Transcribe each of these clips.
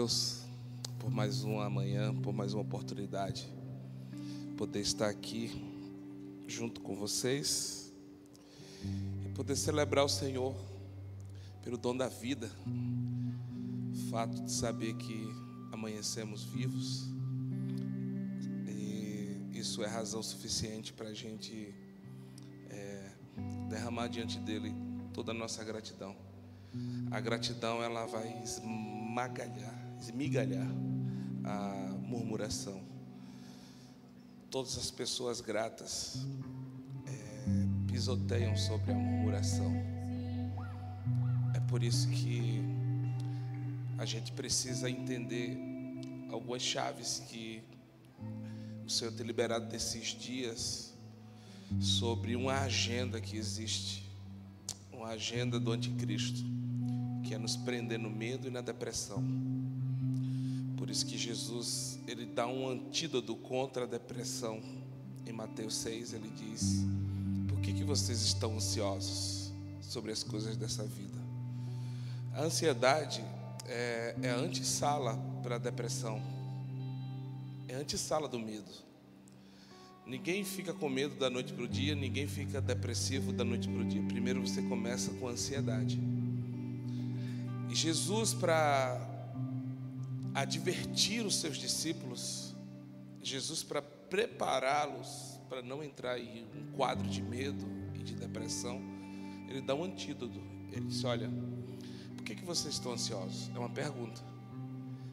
Deus por mais uma manhã, por mais uma oportunidade, poder estar aqui junto com vocês e poder celebrar o Senhor pelo dom da vida, o fato de saber que amanhecemos vivos, e isso é razão suficiente para a gente é, derramar diante dele toda a nossa gratidão. A gratidão ela vai esmagalhar, esmigalhar a murmuração. Todas as pessoas gratas é, pisoteiam sobre a murmuração. É por isso que a gente precisa entender algumas chaves que o Senhor tem liberado desses dias sobre uma agenda que existe, uma agenda do anticristo que é nos prender no medo e na depressão. Por isso que Jesus, ele dá um antídoto contra a depressão. Em Mateus 6, ele diz: Por que, que vocês estão ansiosos sobre as coisas dessa vida? A ansiedade é, é a antessala para a depressão, é a antessala do medo. Ninguém fica com medo da noite para o dia, ninguém fica depressivo da noite para o dia. Primeiro você começa com ansiedade. E Jesus, para advertir os seus discípulos, Jesus, para prepará-los para não entrar em um quadro de medo e de depressão, ele dá um antídoto. Ele diz: Olha, por que, que vocês estão ansiosos? É uma pergunta.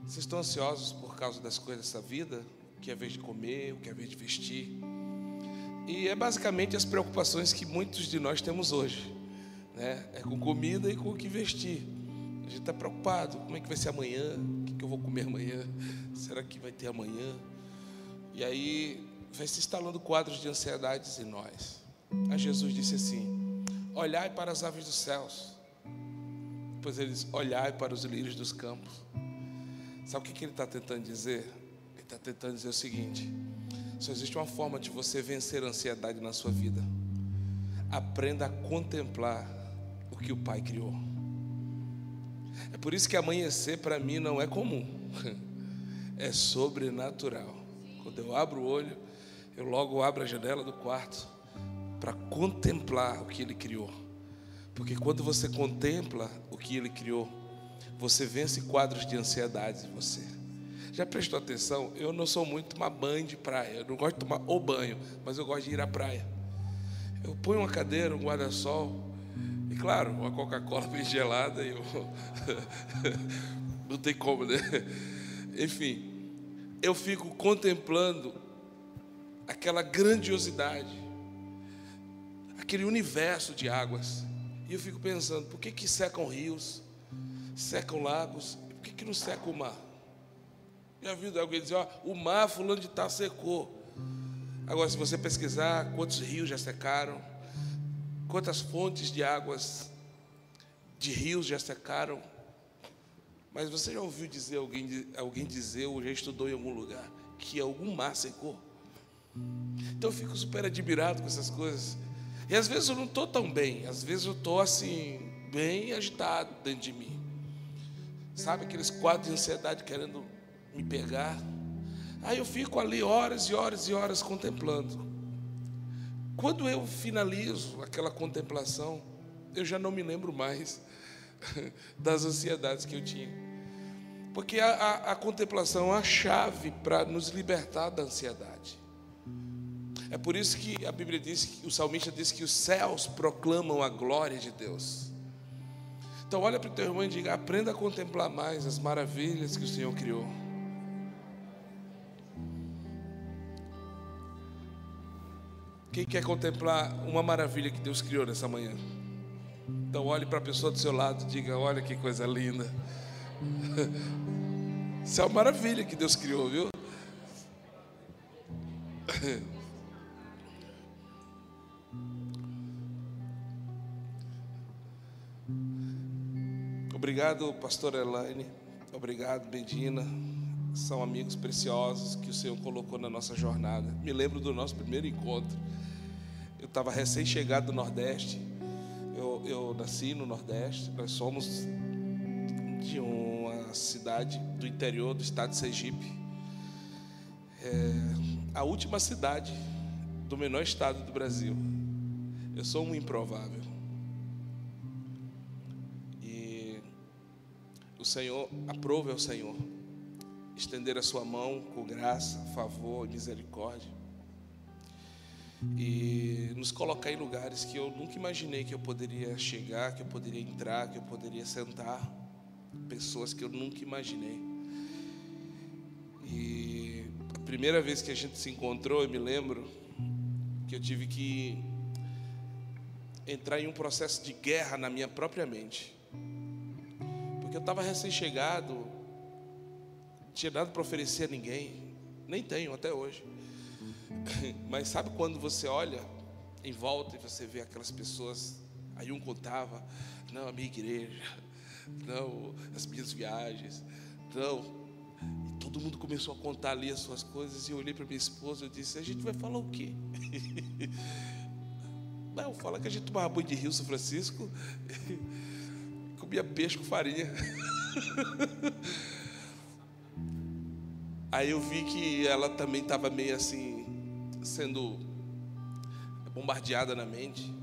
Vocês estão ansiosos por causa das coisas dessa vida? O que é vez de comer, o que é vez de vestir? E é basicamente as preocupações que muitos de nós temos hoje, né? É com comida e com o que vestir. A gente está preocupado, como é que vai ser amanhã? O que, que eu vou comer amanhã? Será que vai ter amanhã? E aí vai se instalando quadros de ansiedades em nós. Aí Jesus disse assim: Olhai para as aves dos céus. Depois ele diz: Olhai para os lírios dos campos. Sabe o que, que ele está tentando dizer? Ele está tentando dizer o seguinte: só existe uma forma de você vencer a ansiedade na sua vida. Aprenda a contemplar o que o Pai criou. É por isso que amanhecer para mim não é comum, é sobrenatural. Quando eu abro o olho, eu logo abro a janela do quarto para contemplar o que Ele criou. Porque quando você contempla o que Ele criou, você vence quadros de ansiedade em você. Já prestou atenção? Eu não sou muito uma banho de praia. Eu não gosto de tomar o banho, mas eu gosto de ir à praia. Eu ponho uma cadeira, um guarda-sol, claro, uma Coca-Cola bem gelada e eu... não tem como, né? Enfim, eu fico contemplando aquela grandiosidade, aquele universo de águas. E eu fico pensando, por que, que secam rios, secam lagos, por que, que não seca o mar? Já viu alguém dizer, ó, o mar fulano de tal secou. Agora, se você pesquisar quantos rios já secaram, Quantas fontes de águas, de rios já secaram? Mas você já ouviu dizer alguém, alguém dizer ou já estudou em algum lugar que algum mar secou? Então eu fico super admirado com essas coisas. E às vezes eu não estou tão bem, às vezes eu estou assim, bem agitado dentro de mim. Sabe aqueles quadros de ansiedade querendo me pegar? Aí eu fico ali horas e horas e horas contemplando. Quando eu finalizo aquela contemplação, eu já não me lembro mais das ansiedades que eu tinha. Porque a, a, a contemplação é a chave para nos libertar da ansiedade. É por isso que a Bíblia diz, o salmista diz que os céus proclamam a glória de Deus. Então olha para o teu irmão e diga, aprenda a contemplar mais as maravilhas que o Senhor criou. Quem quer contemplar uma maravilha que Deus criou nessa manhã? Então olhe para a pessoa do seu lado e diga: Olha que coisa linda. Isso é uma maravilha que Deus criou, viu? Obrigado, pastor Elaine. Obrigado, Bedina. São amigos preciosos que o Senhor colocou na nossa jornada. Me lembro do nosso primeiro encontro. Eu estava recém-chegado do Nordeste. Eu, eu nasci no Nordeste. Nós somos de uma cidade do interior do estado de Sergipe. É a última cidade do menor estado do Brasil. Eu sou um improvável. E o Senhor, aprove ao Senhor estender a sua mão com graça, favor e misericórdia. E nos colocar em lugares que eu nunca imaginei que eu poderia chegar, que eu poderia entrar, que eu poderia sentar. Pessoas que eu nunca imaginei. E a primeira vez que a gente se encontrou, eu me lembro que eu tive que entrar em um processo de guerra na minha própria mente. Porque eu estava recém-chegado, não tinha nada para oferecer a ninguém, nem tenho até hoje. Mas sabe quando você olha em volta e você vê aquelas pessoas, aí um contava, não, a minha igreja, não, as minhas viagens, não. E todo mundo começou a contar ali as suas coisas e eu olhei para minha esposa e disse, a gente vai falar o quê? Não, fala que a gente tomava banho de rio São Francisco, comia peixe com farinha. Aí eu vi que ela também estava meio assim, sendo bombardeada na mente.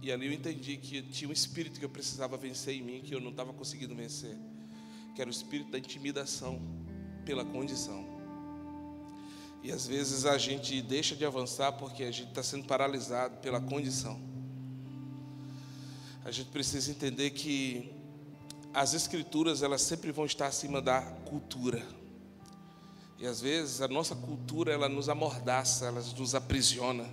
E ali eu entendi que tinha um espírito que eu precisava vencer em mim, que eu não estava conseguindo vencer. Que era o espírito da intimidação pela condição. E às vezes a gente deixa de avançar porque a gente está sendo paralisado pela condição. A gente precisa entender que as escrituras elas sempre vão estar acima da cultura. E às vezes a nossa cultura ela nos amordaça, ela nos aprisiona.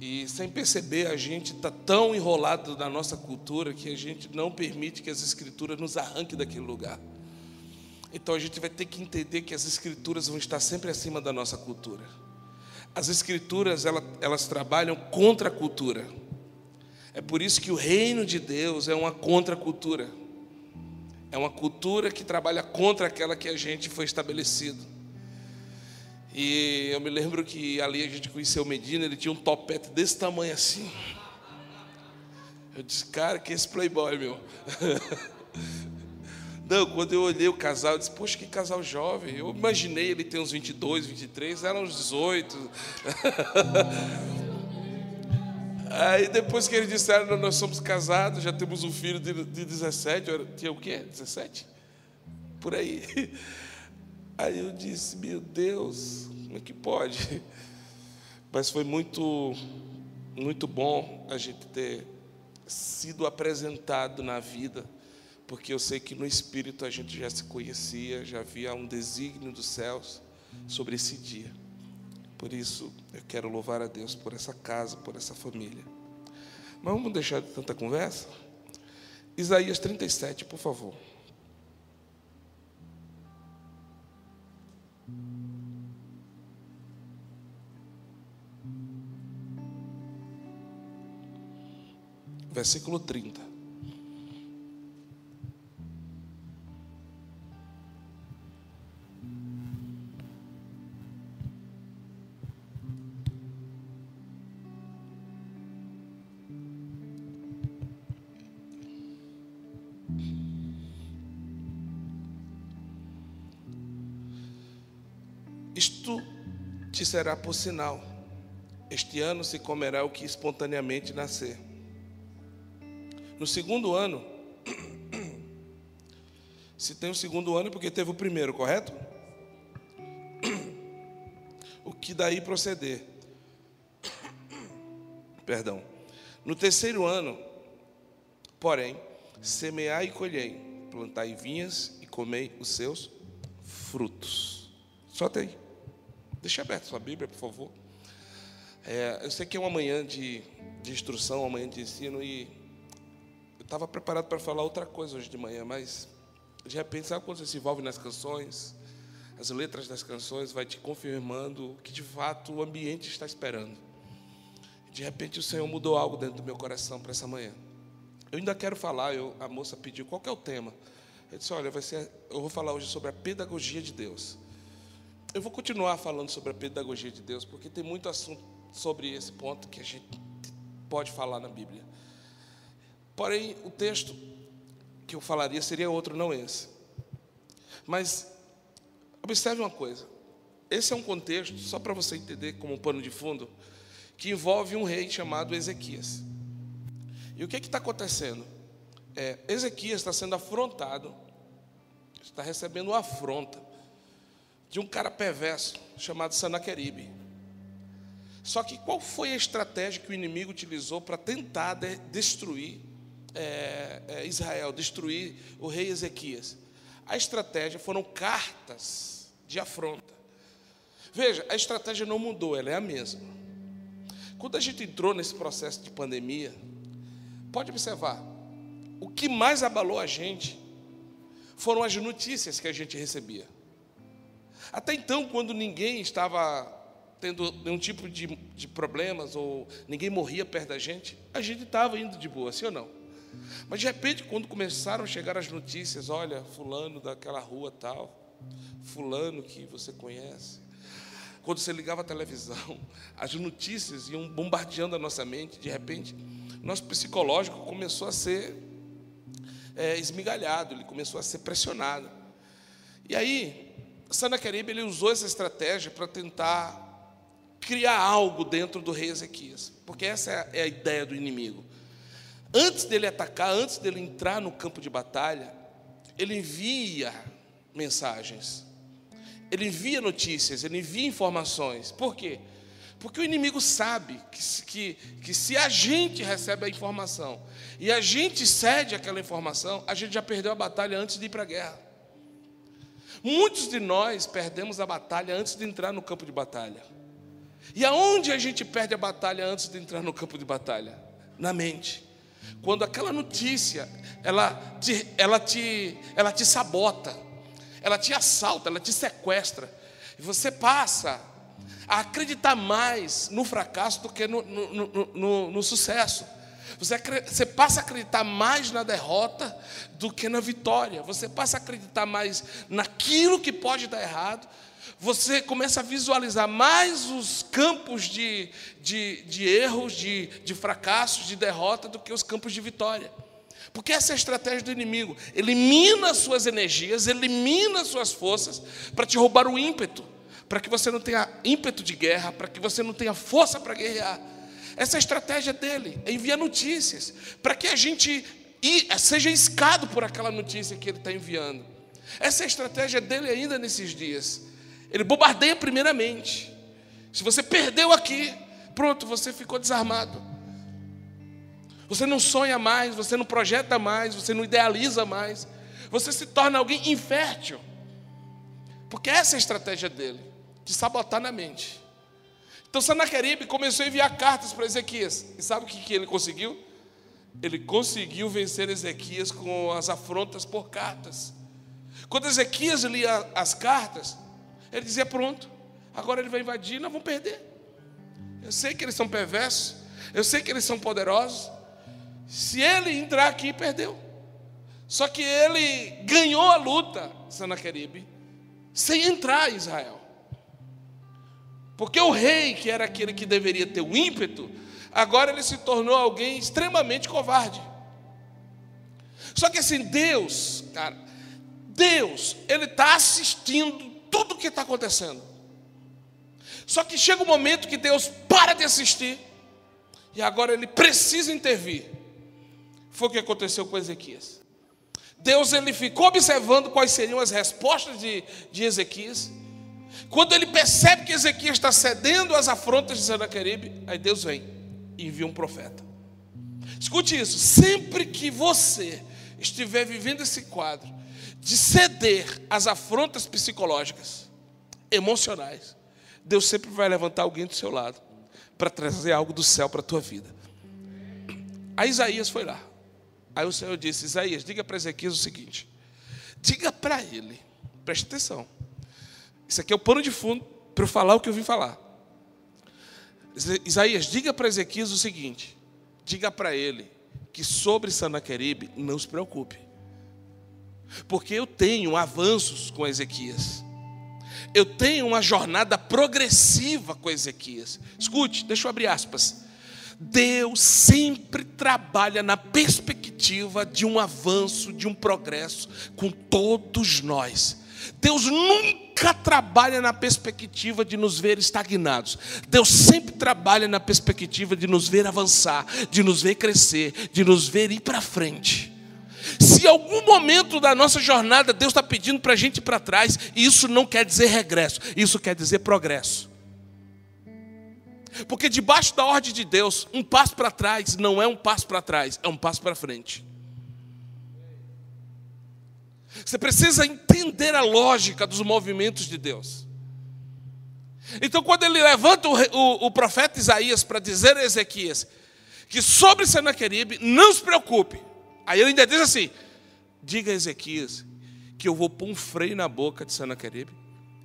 E sem perceber a gente está tão enrolado na nossa cultura que a gente não permite que as escrituras nos arranquem daquele lugar. Então a gente vai ter que entender que as escrituras vão estar sempre acima da nossa cultura. As escrituras elas, elas trabalham contra a cultura. É por isso que o reino de Deus é uma contracultura. É uma cultura que trabalha contra aquela que a gente foi estabelecido. E eu me lembro que ali a gente conheceu o Medina, ele tinha um topete desse tamanho assim. Eu disse, cara, que esse playboy, meu. Não, quando eu olhei o casal, eu disse, poxa, que casal jovem. Eu imaginei ele ter uns 22, 23, eram uns 18. Aí depois que eles disseram, nós somos casados, já temos um filho de, de 17, tinha o quê? 17? Por aí. Aí eu disse, meu Deus, como é que pode? Mas foi muito, muito bom a gente ter sido apresentado na vida porque eu sei que no Espírito a gente já se conhecia, já havia um desígnio dos céus sobre esse dia. Por isso, eu quero louvar a Deus por essa casa, por essa família. Mas vamos deixar de tanta conversa? Isaías 37, por favor. Versículo 30. Será por sinal. Este ano se comerá o que espontaneamente nascer. No segundo ano, se tem o segundo ano é porque teve o primeiro, correto? O que daí proceder? Perdão. No terceiro ano, porém, semeai e colhei, plantai vinhas e comei os seus frutos. Só tem. Deixa aberto sua Bíblia, por favor. É, eu sei que é uma manhã de, de instrução, uma manhã de ensino, e eu estava preparado para falar outra coisa hoje de manhã, mas de repente, sabe quando você se envolve nas canções? As letras das canções vai te confirmando que de fato o ambiente está esperando. De repente o Senhor mudou algo dentro do meu coração para essa manhã. Eu ainda quero falar, eu, a moça pediu qual é o tema. Eu disse, olha, vai ser, eu vou falar hoje sobre a pedagogia de Deus. Eu vou continuar falando sobre a pedagogia de Deus, porque tem muito assunto sobre esse ponto que a gente pode falar na Bíblia. Porém, o texto que eu falaria seria outro, não esse. Mas observe uma coisa. Esse é um contexto, só para você entender como um pano de fundo, que envolve um rei chamado Ezequias. E o que está acontecendo? É, Ezequias está sendo afrontado, está recebendo uma afronta de um cara perverso chamado Sanaqueribe. Só que qual foi a estratégia que o inimigo utilizou para tentar de, destruir é, é, Israel, destruir o rei Ezequias? A estratégia foram cartas de afronta. Veja, a estratégia não mudou, ela é a mesma. Quando a gente entrou nesse processo de pandemia, pode observar, o que mais abalou a gente foram as notícias que a gente recebia. Até então, quando ninguém estava tendo nenhum tipo de, de problemas ou ninguém morria perto da gente, a gente estava indo de boa, sim ou não? Mas de repente, quando começaram a chegar as notícias, olha, fulano daquela rua tal, fulano que você conhece. Quando você ligava a televisão, as notícias iam bombardeando a nossa mente, de repente, nosso psicológico começou a ser é, esmigalhado, ele começou a ser pressionado. E aí, Sanaqueribe ele usou essa estratégia para tentar criar algo dentro do rei Ezequias, porque essa é a ideia do inimigo. Antes dele atacar, antes dele entrar no campo de batalha, ele envia mensagens, ele envia notícias, ele envia informações. Por quê? Porque o inimigo sabe que, que, que se a gente recebe a informação e a gente cede aquela informação, a gente já perdeu a batalha antes de ir para a guerra. Muitos de nós perdemos a batalha antes de entrar no campo de batalha. E aonde a gente perde a batalha antes de entrar no campo de batalha? Na mente. Quando aquela notícia, ela te, ela te, ela te sabota, ela te assalta, ela te sequestra. E você passa a acreditar mais no fracasso do que no, no, no, no, no sucesso. Você, você passa a acreditar mais na derrota do que na vitória. Você passa a acreditar mais naquilo que pode dar errado. Você começa a visualizar mais os campos de, de, de erros, de, de fracassos, de derrota, do que os campos de vitória. Porque essa é a estratégia do inimigo. Elimina suas energias, elimina suas forças para te roubar o ímpeto, para que você não tenha ímpeto de guerra, para que você não tenha força para guerrear. Essa é a estratégia dele, é enviar notícias, para que a gente seja escado por aquela notícia que ele está enviando. Essa é a estratégia dele ainda nesses dias. Ele bombardeia primeiramente. Se você perdeu aqui, pronto, você ficou desarmado. Você não sonha mais, você não projeta mais, você não idealiza mais. Você se torna alguém infértil. Porque essa é a estratégia dele, de sabotar na mente. Então Sanaqueribe começou a enviar cartas para Ezequias. E sabe o que, que ele conseguiu? Ele conseguiu vencer Ezequias com as afrontas por cartas. Quando Ezequias lia as cartas, ele dizia: Pronto, agora ele vai invadir, nós vamos perder. Eu sei que eles são perversos, eu sei que eles são poderosos. Se ele entrar aqui, perdeu. Só que ele ganhou a luta, Sanaqueribe, sem entrar em Israel. Porque o rei, que era aquele que deveria ter o ímpeto, agora ele se tornou alguém extremamente covarde. Só que assim, Deus, cara, Deus, Ele está assistindo tudo o que está acontecendo. Só que chega um momento que Deus para de assistir, e agora Ele precisa intervir. Foi o que aconteceu com Ezequias. Deus ele ficou observando quais seriam as respostas de, de Ezequias. Quando ele percebe que Ezequias está cedendo às afrontas de Senaqueribe, aí Deus vem e envia um profeta. Escute isso: sempre que você estiver vivendo esse quadro de ceder às afrontas psicológicas, emocionais, Deus sempre vai levantar alguém do seu lado para trazer algo do céu para a tua vida. Aí Isaías foi lá. Aí o Senhor disse: Isaías, diga para Ezequias o seguinte: diga para ele, preste atenção. Isso aqui é o pano de fundo para eu falar o que eu vim falar. Isaías, diga para Ezequias o seguinte: diga para ele que sobre Sanaqueribe não se preocupe, porque eu tenho avanços com Ezequias, eu tenho uma jornada progressiva com Ezequias. Escute, deixa eu abrir aspas. Deus sempre trabalha na perspectiva de um avanço, de um progresso com todos nós. Deus nunca trabalha na perspectiva de nos ver estagnados. Deus sempre trabalha na perspectiva de nos ver avançar, de nos ver crescer, de nos ver ir para frente. Se em algum momento da nossa jornada Deus está pedindo para a gente ir para trás, isso não quer dizer regresso, isso quer dizer progresso. Porque debaixo da ordem de Deus, um passo para trás não é um passo para trás, é um passo para frente. Você precisa entender a lógica dos movimentos de Deus. Então, quando ele levanta o, o, o profeta Isaías para dizer a Ezequias que sobre Senaqueribe não se preocupe, aí ele ainda diz assim: diga a Ezequias que eu vou pôr um freio na boca de Senaqueribe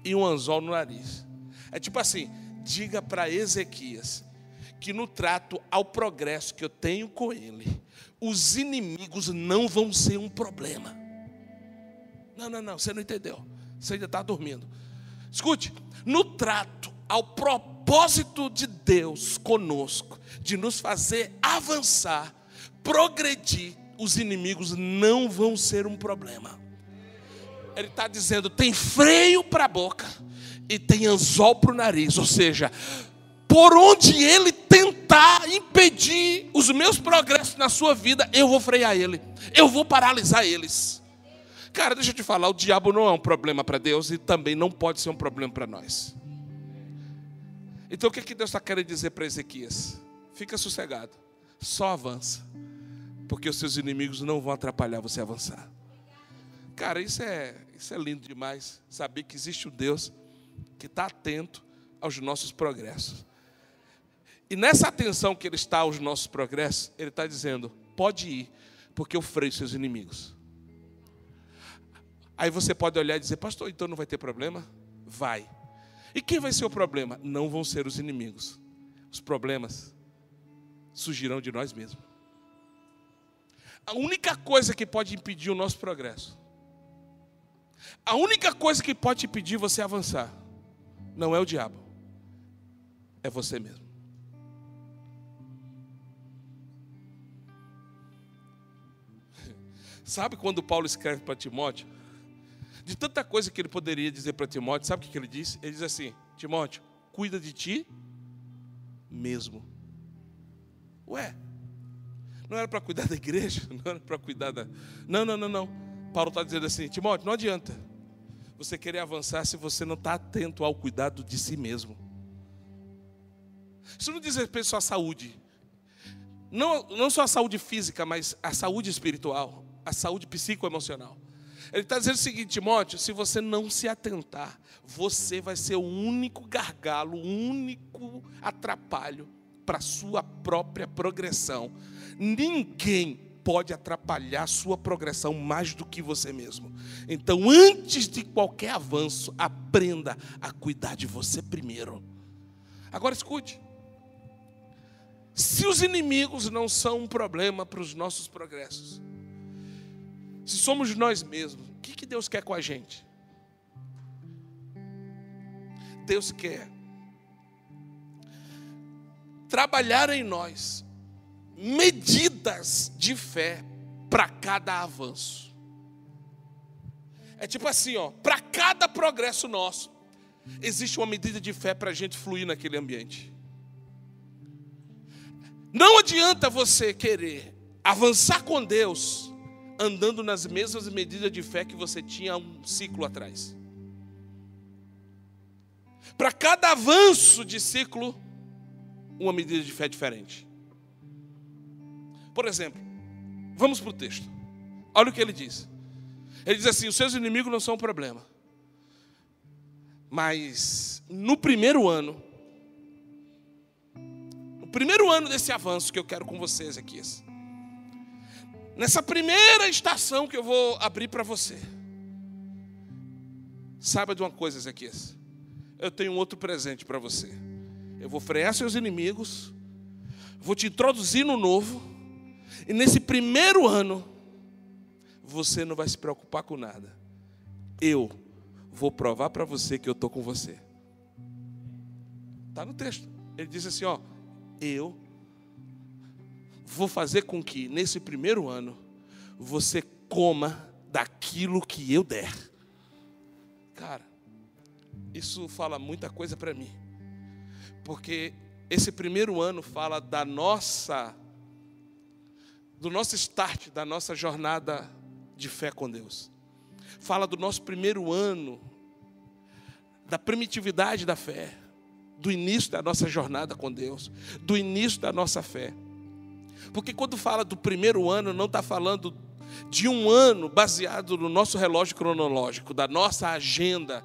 e um anzol no nariz. É tipo assim: diga para Ezequias que no trato ao progresso que eu tenho com ele, os inimigos não vão ser um problema. Não, não, não, você não entendeu. Você ainda está dormindo. Escute, no trato ao propósito de Deus conosco, de nos fazer avançar, progredir, os inimigos não vão ser um problema. Ele está dizendo: tem freio para a boca e tem anzol para o nariz, ou seja, por onde ele tentar impedir os meus progressos na sua vida, eu vou frear ele, eu vou paralisar eles. Cara, deixa eu te falar, o diabo não é um problema para Deus e também não pode ser um problema para nós. Então o que, é que Deus está querendo dizer para Ezequias? Fica sossegado, só avança, porque os seus inimigos não vão atrapalhar você avançar. Cara, isso é, isso é lindo demais, saber que existe um Deus que está atento aos nossos progressos. E nessa atenção que Ele está aos nossos progressos, Ele está dizendo: pode ir, porque eu freio seus inimigos. Aí você pode olhar e dizer, pastor, então não vai ter problema? Vai. E quem vai ser o problema? Não vão ser os inimigos. Os problemas surgirão de nós mesmos. A única coisa que pode impedir o nosso progresso, a única coisa que pode impedir você avançar, não é o diabo, é você mesmo. Sabe quando Paulo escreve para Timóteo? De tanta coisa que ele poderia dizer para Timóteo, sabe o que ele disse? Ele diz assim: Timóteo, cuida de ti mesmo. Ué, não era para cuidar da igreja? Não era para cuidar da. Não, não, não, não. Paulo está dizendo assim: Timóteo, não adianta você querer avançar se você não está atento ao cuidado de si mesmo. Isso não diz respeito só à saúde. Não, não só a saúde física, mas a saúde espiritual, a saúde psicoemocional. Ele está dizendo o seguinte, Timóteo: se você não se atentar, você vai ser o único gargalo, o único atrapalho para a sua própria progressão. Ninguém pode atrapalhar a sua progressão mais do que você mesmo. Então, antes de qualquer avanço, aprenda a cuidar de você primeiro. Agora escute. Se os inimigos não são um problema para os nossos progressos, se somos nós mesmos, o que, que Deus quer com a gente? Deus quer trabalhar em nós medidas de fé para cada avanço. É tipo assim, ó, para cada progresso nosso, existe uma medida de fé para a gente fluir naquele ambiente. Não adianta você querer avançar com Deus andando nas mesmas medidas de fé que você tinha um ciclo atrás. Para cada avanço de ciclo, uma medida de fé diferente. Por exemplo, vamos para o texto. Olha o que ele diz. Ele diz assim: os seus inimigos não são um problema. Mas no primeiro ano, no primeiro ano desse avanço que eu quero com vocês aqui, Nessa primeira estação que eu vou abrir para você. Saiba de uma coisa, Ezequias. Eu tenho um outro presente para você. Eu vou frear seus inimigos. Vou te introduzir no novo. E nesse primeiro ano, você não vai se preocupar com nada. Eu vou provar para você que eu estou com você. Está no texto. Ele diz assim: ó, eu vou fazer com que nesse primeiro ano você coma daquilo que eu der. Cara, isso fala muita coisa para mim. Porque esse primeiro ano fala da nossa do nosso start, da nossa jornada de fé com Deus. Fala do nosso primeiro ano, da primitividade da fé, do início da nossa jornada com Deus, do início da nossa fé. Porque quando fala do primeiro ano, não está falando de um ano baseado no nosso relógio cronológico, da nossa agenda,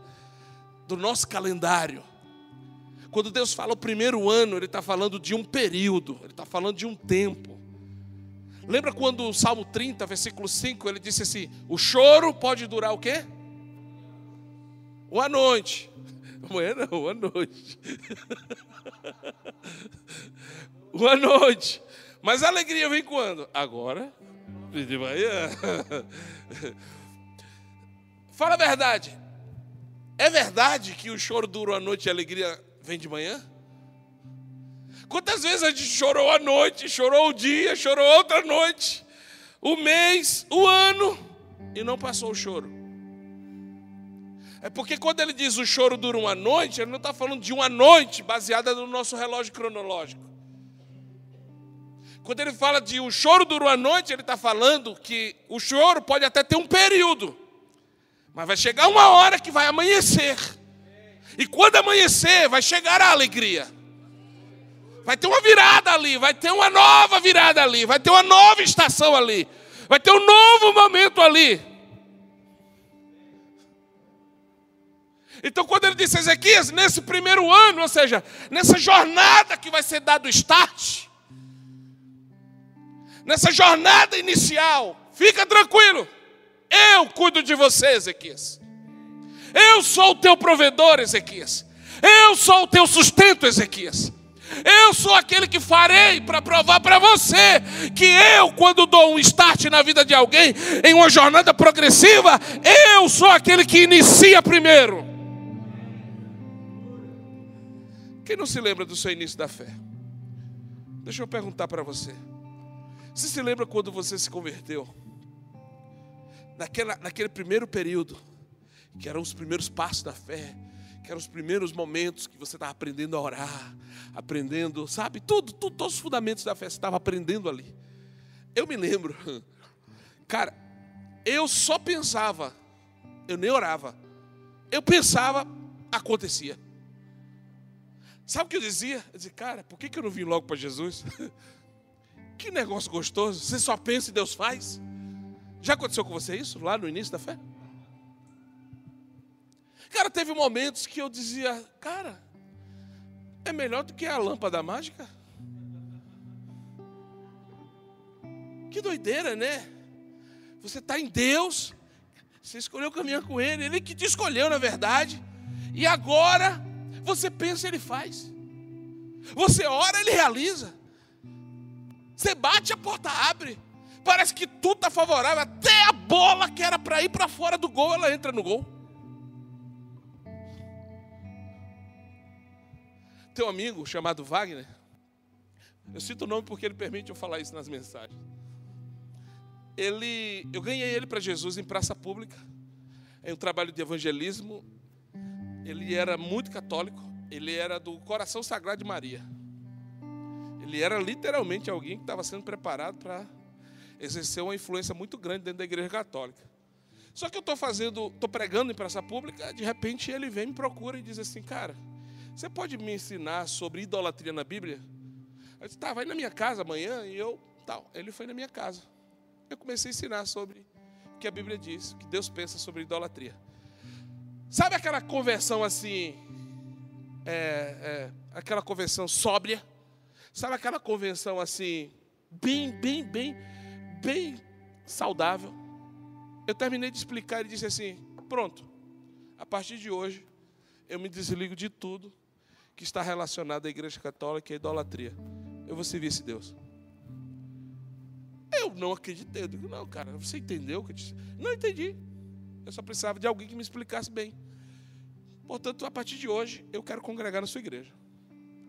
do nosso calendário. Quando Deus fala o primeiro ano, Ele está falando de um período, Ele está falando de um tempo. Lembra quando o Salmo 30, versículo 5, ele disse assim: O choro pode durar o quê? Uma noite. Amanhã não, uma noite. uma noite. Mas a alegria vem quando? Agora, de manhã. Fala a verdade. É verdade que o choro dura uma noite e a alegria vem de manhã? Quantas vezes a gente chorou a noite, chorou o dia, chorou outra noite, o mês, o ano, e não passou o choro? É porque quando ele diz o choro dura uma noite, ele não está falando de uma noite baseada no nosso relógio cronológico. Quando ele fala de o choro dura uma noite, ele está falando que o choro pode até ter um período, mas vai chegar uma hora que vai amanhecer. E quando amanhecer, vai chegar a alegria. Vai ter uma virada ali, vai ter uma nova virada ali, vai ter uma nova estação ali, vai ter um novo momento ali. Então, quando ele disse a Ezequias, nesse primeiro ano, ou seja, nessa jornada que vai ser dado o start, nessa jornada inicial, fica tranquilo, eu cuido de você, Ezequias. Eu sou o teu provedor, Ezequias. Eu sou o teu sustento, Ezequias. Eu sou aquele que farei para provar para você que eu, quando dou um start na vida de alguém, em uma jornada progressiva, eu sou aquele que inicia primeiro. Quem não se lembra do seu início da fé? Deixa eu perguntar para você. Você se lembra quando você se converteu? Naquela, naquele primeiro período, que eram os primeiros passos da fé, que eram os primeiros momentos que você estava aprendendo a orar, aprendendo, sabe, tudo, tudo, todos os fundamentos da fé você estava aprendendo ali. Eu me lembro, cara, eu só pensava, eu nem orava, eu pensava, acontecia. Sabe o que eu dizia? Eu dizia, cara, por que, que eu não vim logo para Jesus? que negócio gostoso, você só pensa e Deus faz. Já aconteceu com você isso, lá no início da fé? Cara, teve momentos que eu dizia, cara, é melhor do que a lâmpada mágica. Que doideira, né? Você está em Deus, você escolheu caminhar com Ele, Ele que te escolheu, na verdade, e agora você pensa, Ele faz. Você ora, Ele realiza. Você bate, a porta abre. Parece que tudo está favorável, até a bola que era para ir para fora do gol, ela entra no gol. Teu amigo chamado Wagner, eu cito o nome porque ele permite eu falar isso nas mensagens. Ele, eu ganhei ele para Jesus em praça pública, em um trabalho de evangelismo. Ele era muito católico, ele era do Coração Sagrado de Maria. Ele era literalmente alguém que estava sendo preparado para exercer uma influência muito grande dentro da igreja católica. Só que eu estou fazendo, estou pregando em praça pública, de repente ele vem me procura e diz assim, cara, você pode me ensinar sobre idolatria na Bíblia? Eu disse, tá, vai na minha casa amanhã e eu, tal. Ele foi na minha casa. Eu comecei a ensinar sobre o que a Bíblia diz, o que Deus pensa sobre idolatria. Sabe aquela conversão assim, é, é, aquela conversão sóbria? Sabe aquela convenção assim, bem, bem, bem, bem saudável? Eu terminei de explicar e disse assim: pronto, a partir de hoje eu me desligo de tudo que está relacionado à Igreja Católica e à idolatria. Eu vou servir esse Deus. Eu não acreditei. Eu digo, não, cara, você entendeu o que eu disse? Não entendi. Eu só precisava de alguém que me explicasse bem. Portanto, a partir de hoje, eu quero congregar na sua igreja.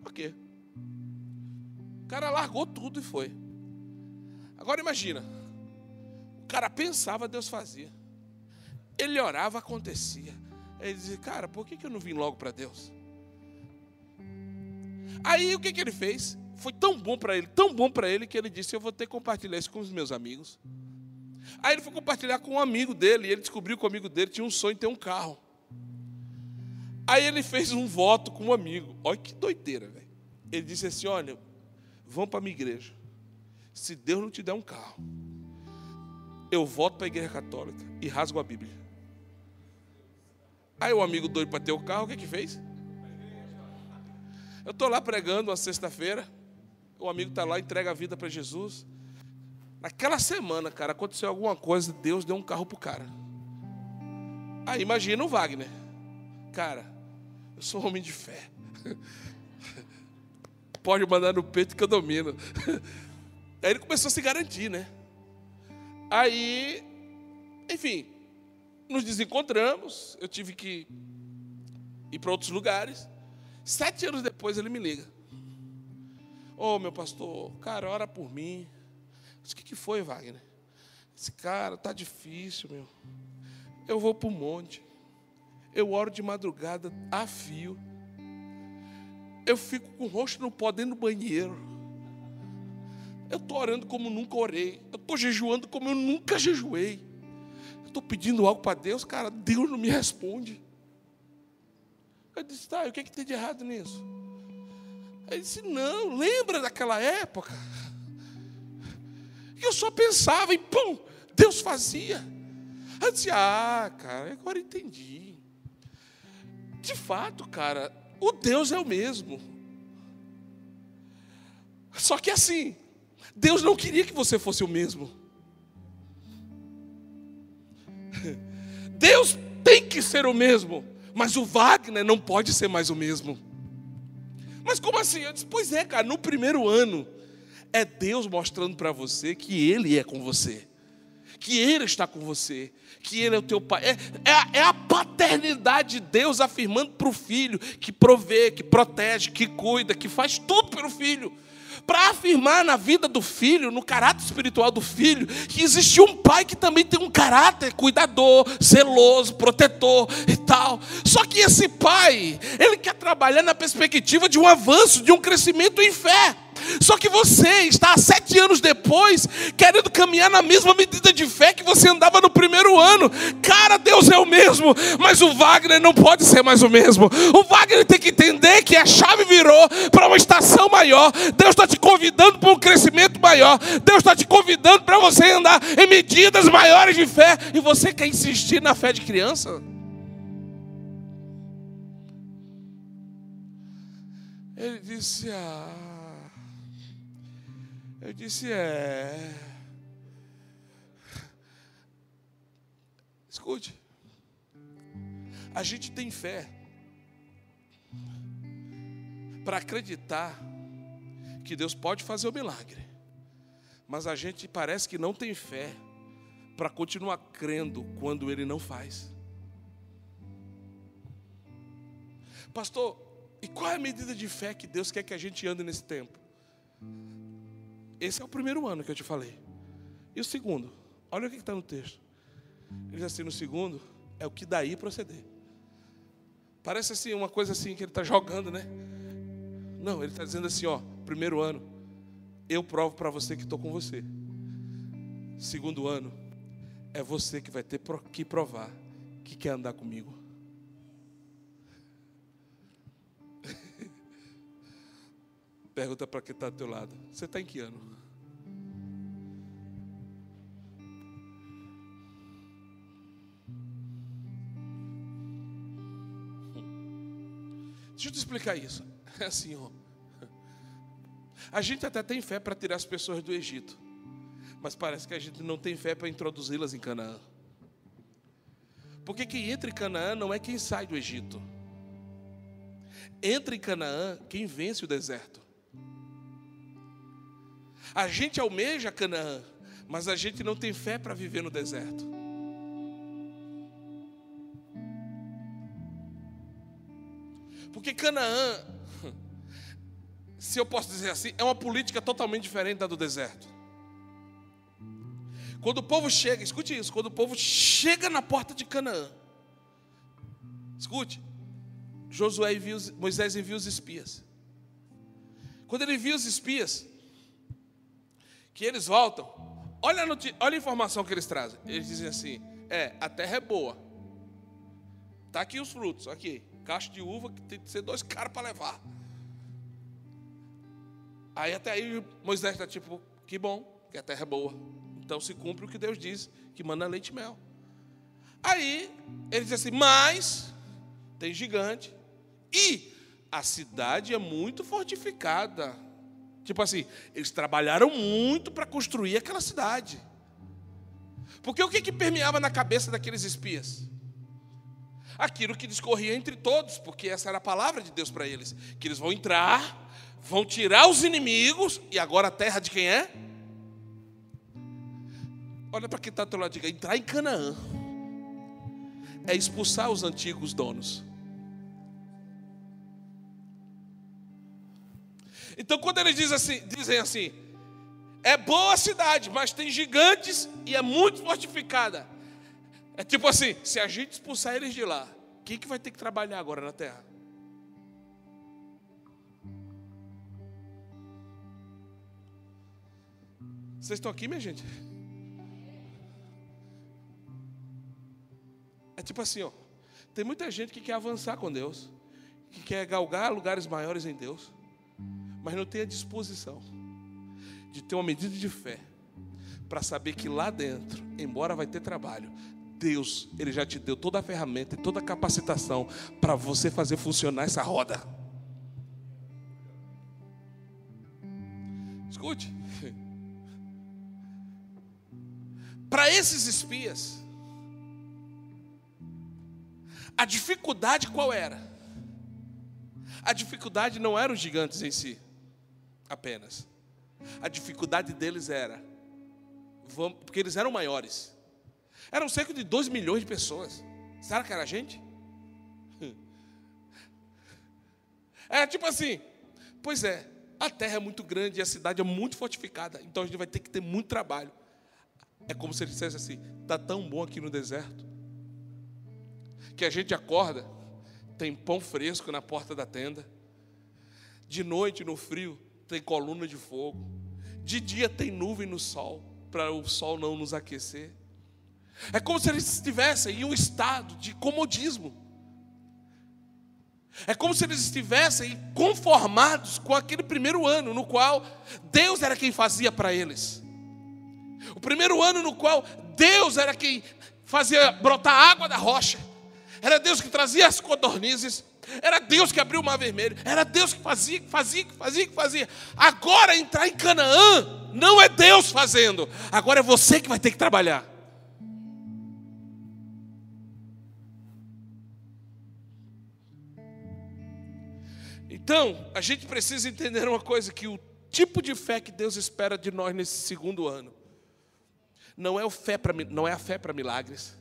Ok. Cara largou tudo e foi. Agora imagina. O cara pensava, Deus fazia. Ele orava, acontecia. Ele disse, cara, por que eu não vim logo para Deus? Aí o que, que ele fez? Foi tão bom para ele, tão bom para ele, que ele disse: Eu vou ter que compartilhar isso com os meus amigos. Aí ele foi compartilhar com um amigo dele, e ele descobriu que o amigo dele tinha um sonho de ter um carro. Aí ele fez um voto com um amigo. Olha que doideira, velho. Ele disse assim: Olha, vamos para a minha igreja. Se Deus não te der um carro, eu volto para a igreja católica e rasgo a Bíblia. Aí o amigo doido para ter o carro, o que que fez? Eu estou lá pregando uma sexta-feira, o amigo está lá, entrega a vida para Jesus. Naquela semana, cara, aconteceu alguma coisa, Deus deu um carro pro cara. Aí imagina o Wagner. Cara, eu sou um homem de fé. Pode mandar no peito que eu domino. Aí ele começou a se garantir, né? Aí, enfim, nos desencontramos. Eu tive que ir para outros lugares. Sete anos depois ele me liga. Ô oh, meu pastor, cara, ora por mim. O que, que foi, Wagner? Esse cara, tá difícil, meu. Eu vou para o monte. Eu oro de madrugada a fio. Eu fico com o rosto no pó dentro do banheiro. Eu estou orando como nunca orei. Eu estou jejuando como eu nunca jejuei. Eu estou pedindo algo para Deus, cara, Deus não me responde. Eu disse, tá, o que, é que tem de errado nisso? Ele disse, não, lembra daquela época? E eu só pensava e pum, Deus fazia. Eu disse, ah, cara, agora entendi. De fato, cara, o Deus é o mesmo. Só que assim, Deus não queria que você fosse o mesmo. Deus tem que ser o mesmo. Mas o Wagner não pode ser mais o mesmo. Mas como assim? Eu disse, pois é, cara, no primeiro ano é Deus mostrando para você que Ele é com você, que Ele está com você, que Ele é o teu pai. É, é, é a paternidade de Deus afirmando para o filho que provê, que protege, que cuida, que faz tudo pelo filho para afirmar na vida do filho, no caráter espiritual do filho, que existe um pai que também tem um caráter cuidador, zeloso, protetor e tal. Só que esse pai, ele quer trabalhar na perspectiva de um avanço, de um crescimento em fé. Só que você está sete anos depois, querendo caminhar na mesma medida de fé que você andava no primeiro ano. Cara, Deus é o mesmo, mas o Wagner não pode ser mais o mesmo. O Wagner tem que entender que a chave virou para uma estação maior. Deus está te convidando para um crescimento maior. Deus está te convidando para você andar em medidas maiores de fé. E você quer insistir na fé de criança? Ele disse: Ah. Eu disse: É. Escute. A gente tem fé para acreditar que Deus pode fazer o milagre, mas a gente parece que não tem fé para continuar crendo quando Ele não faz. Pastor, e qual é a medida de fé que Deus quer que a gente ande nesse tempo? Esse é o primeiro ano que eu te falei. E o segundo? Olha o que está no texto. Ele diz assim: no segundo, é o que daí proceder. Parece assim, uma coisa assim que ele está jogando, né? Não, ele está dizendo assim: ó, primeiro ano, eu provo para você que estou com você. Segundo ano, é você que vai ter que provar que quer andar comigo. Pergunta para quem está do teu lado: Você está em que ano? Deixa eu te explicar isso. É assim, ó. A gente até tem fé para tirar as pessoas do Egito, mas parece que a gente não tem fé para introduzi-las em Canaã. Porque quem entra em Canaã não é quem sai do Egito. Entra em Canaã quem vence o deserto. A gente almeja Canaã, mas a gente não tem fé para viver no deserto. Porque Canaã, se eu posso dizer assim, é uma política totalmente diferente da do deserto. Quando o povo chega, escute isso, quando o povo chega na porta de Canaã, Escute, Josué envia os, Moisés envia os espias. Quando ele envia os espias, que eles voltam, olha a, olha a informação que eles trazem. Eles dizem assim: é, a terra é boa. Está aqui os frutos, aqui. Caixa de uva que tem que ser dois caras para levar. Aí até aí Moisés está tipo, que bom, que a terra é boa. Então se cumpre o que Deus diz, que manda leite e mel. Aí ele diz assim, mas tem gigante. E a cidade é muito fortificada. Tipo assim, eles trabalharam muito para construir aquela cidade. Porque o que, que permeava na cabeça daqueles espias? Aquilo que discorria entre todos, porque essa era a palavra de Deus para eles: que eles vão entrar, vão tirar os inimigos, e agora a terra de quem é? Olha para quem está do teu lado, diga: entrar em Canaã é expulsar os antigos donos. Então, quando eles dizem assim, dizem assim, é boa cidade, mas tem gigantes e é muito fortificada. É tipo assim: se a gente expulsar eles de lá, quem que vai ter que trabalhar agora na terra? Vocês estão aqui, minha gente? É tipo assim, ó. Tem muita gente que quer avançar com Deus, que quer galgar lugares maiores em Deus mas não tem a disposição de ter uma medida de fé para saber que lá dentro, embora vai ter trabalho, Deus, ele já te deu toda a ferramenta e toda a capacitação para você fazer funcionar essa roda. Escute. Para esses espias, a dificuldade qual era? A dificuldade não eram os gigantes em si apenas. A dificuldade deles era, porque eles eram maiores. Eram cerca de 2 milhões de pessoas. Será que era a gente? É tipo assim, pois é, a terra é muito grande e a cidade é muito fortificada, então a gente vai ter que ter muito trabalho. É como se ele dissesse assim: está tão bom aqui no deserto, que a gente acorda, tem pão fresco na porta da tenda, de noite no frio tem coluna de fogo. De dia tem nuvem no sol, para o sol não nos aquecer. É como se eles estivessem em um estado de comodismo. É como se eles estivessem conformados com aquele primeiro ano no qual Deus era quem fazia para eles. O primeiro ano no qual Deus era quem fazia brotar água da rocha. Era Deus que trazia as codornizes. Era Deus que abriu o mar vermelho. Era Deus que fazia, que fazia, que fazia, que fazia. Agora entrar em Canaã não é Deus fazendo. Agora é você que vai ter que trabalhar. Então, a gente precisa entender uma coisa que o tipo de fé que Deus espera de nós nesse segundo ano não é, o fé pra, não é a fé para milagres,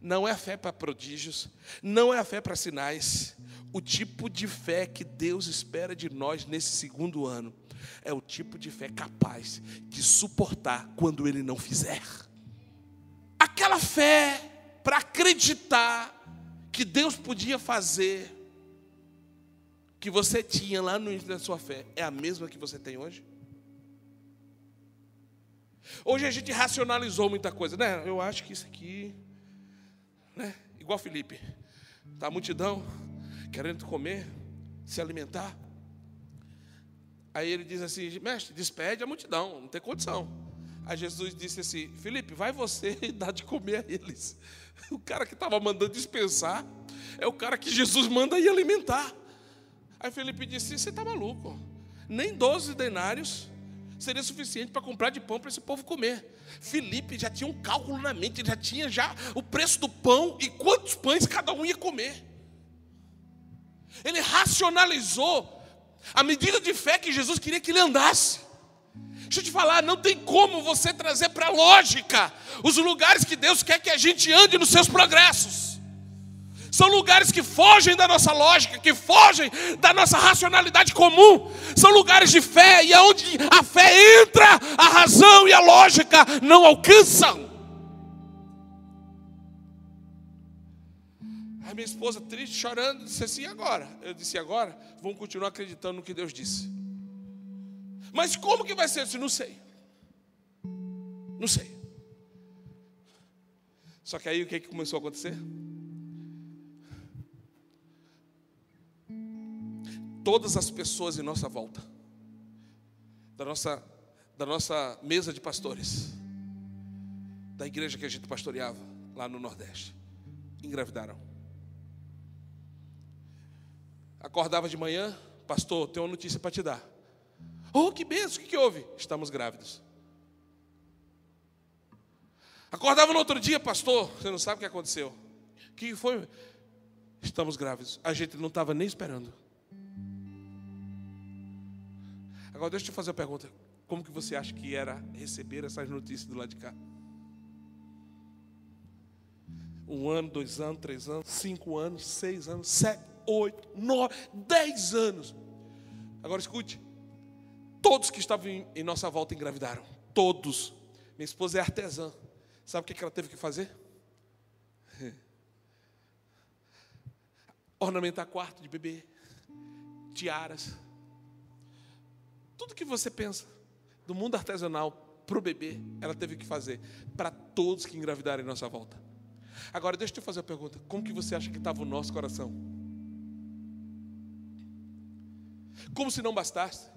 não é a fé para prodígios, não é a fé para sinais, o tipo de fé que Deus espera de nós nesse segundo ano é o tipo de fé capaz de suportar quando Ele não fizer. Aquela fé para acreditar que Deus podia fazer, que você tinha lá no início da sua fé, é a mesma que você tem hoje? Hoje a gente racionalizou muita coisa, né? Eu acho que isso aqui, né? Igual Felipe, tá multidão, querendo comer, se alimentar. Aí ele diz assim: Mestre, despede a multidão, não tem condição. Aí Jesus disse assim: Felipe, vai você e dá de comer a eles. O cara que estava mandando dispensar é o cara que Jesus manda ir alimentar. Aí Felipe disse: Você está maluco? Nem 12 denários seria suficiente para comprar de pão para esse povo comer. Felipe já tinha um cálculo na mente, ele já tinha já o preço do pão e quantos pães cada um ia comer. Ele racionalizou a medida de fé que Jesus queria que ele andasse. Deixa eu te falar, não tem como você trazer para a lógica os lugares que Deus quer que a gente ande nos seus progressos. São lugares que fogem da nossa lógica, que fogem da nossa racionalidade comum. São lugares de fé e aonde a fé entra, a razão e a lógica não alcançam. Minha esposa, triste, chorando, disse assim: agora? Eu disse: agora? Vamos continuar acreditando no que Deus disse. Mas como que vai ser? Eu disse: não sei. Não sei. Só que aí o que, que começou a acontecer? Todas as pessoas em nossa volta, da nossa, da nossa mesa de pastores, da igreja que a gente pastoreava lá no Nordeste, engravidaram. Acordava de manhã, pastor, tenho uma notícia para te dar. Oh, que benção, o que, que houve? Estamos grávidos. Acordava no outro dia, pastor, você não sabe o que aconteceu. O que foi? Estamos grávidos. A gente não estava nem esperando. Agora deixa eu te fazer uma pergunta. Como que você acha que era receber essas notícias do lado de cá? Um ano, dois anos, três anos, cinco anos, seis anos, sete, oito, nove, dez anos. Agora escute. Todos que estavam em nossa volta engravidaram. Todos. Minha esposa é artesã. Sabe o que ela teve que fazer? Ornamentar quarto de bebê, tiaras. Tudo que você pensa do mundo artesanal para o bebê, ela teve que fazer para todos que engravidaram em nossa volta. Agora, deixa eu te fazer uma pergunta: como que você acha que estava o nosso coração? Como se não bastasse.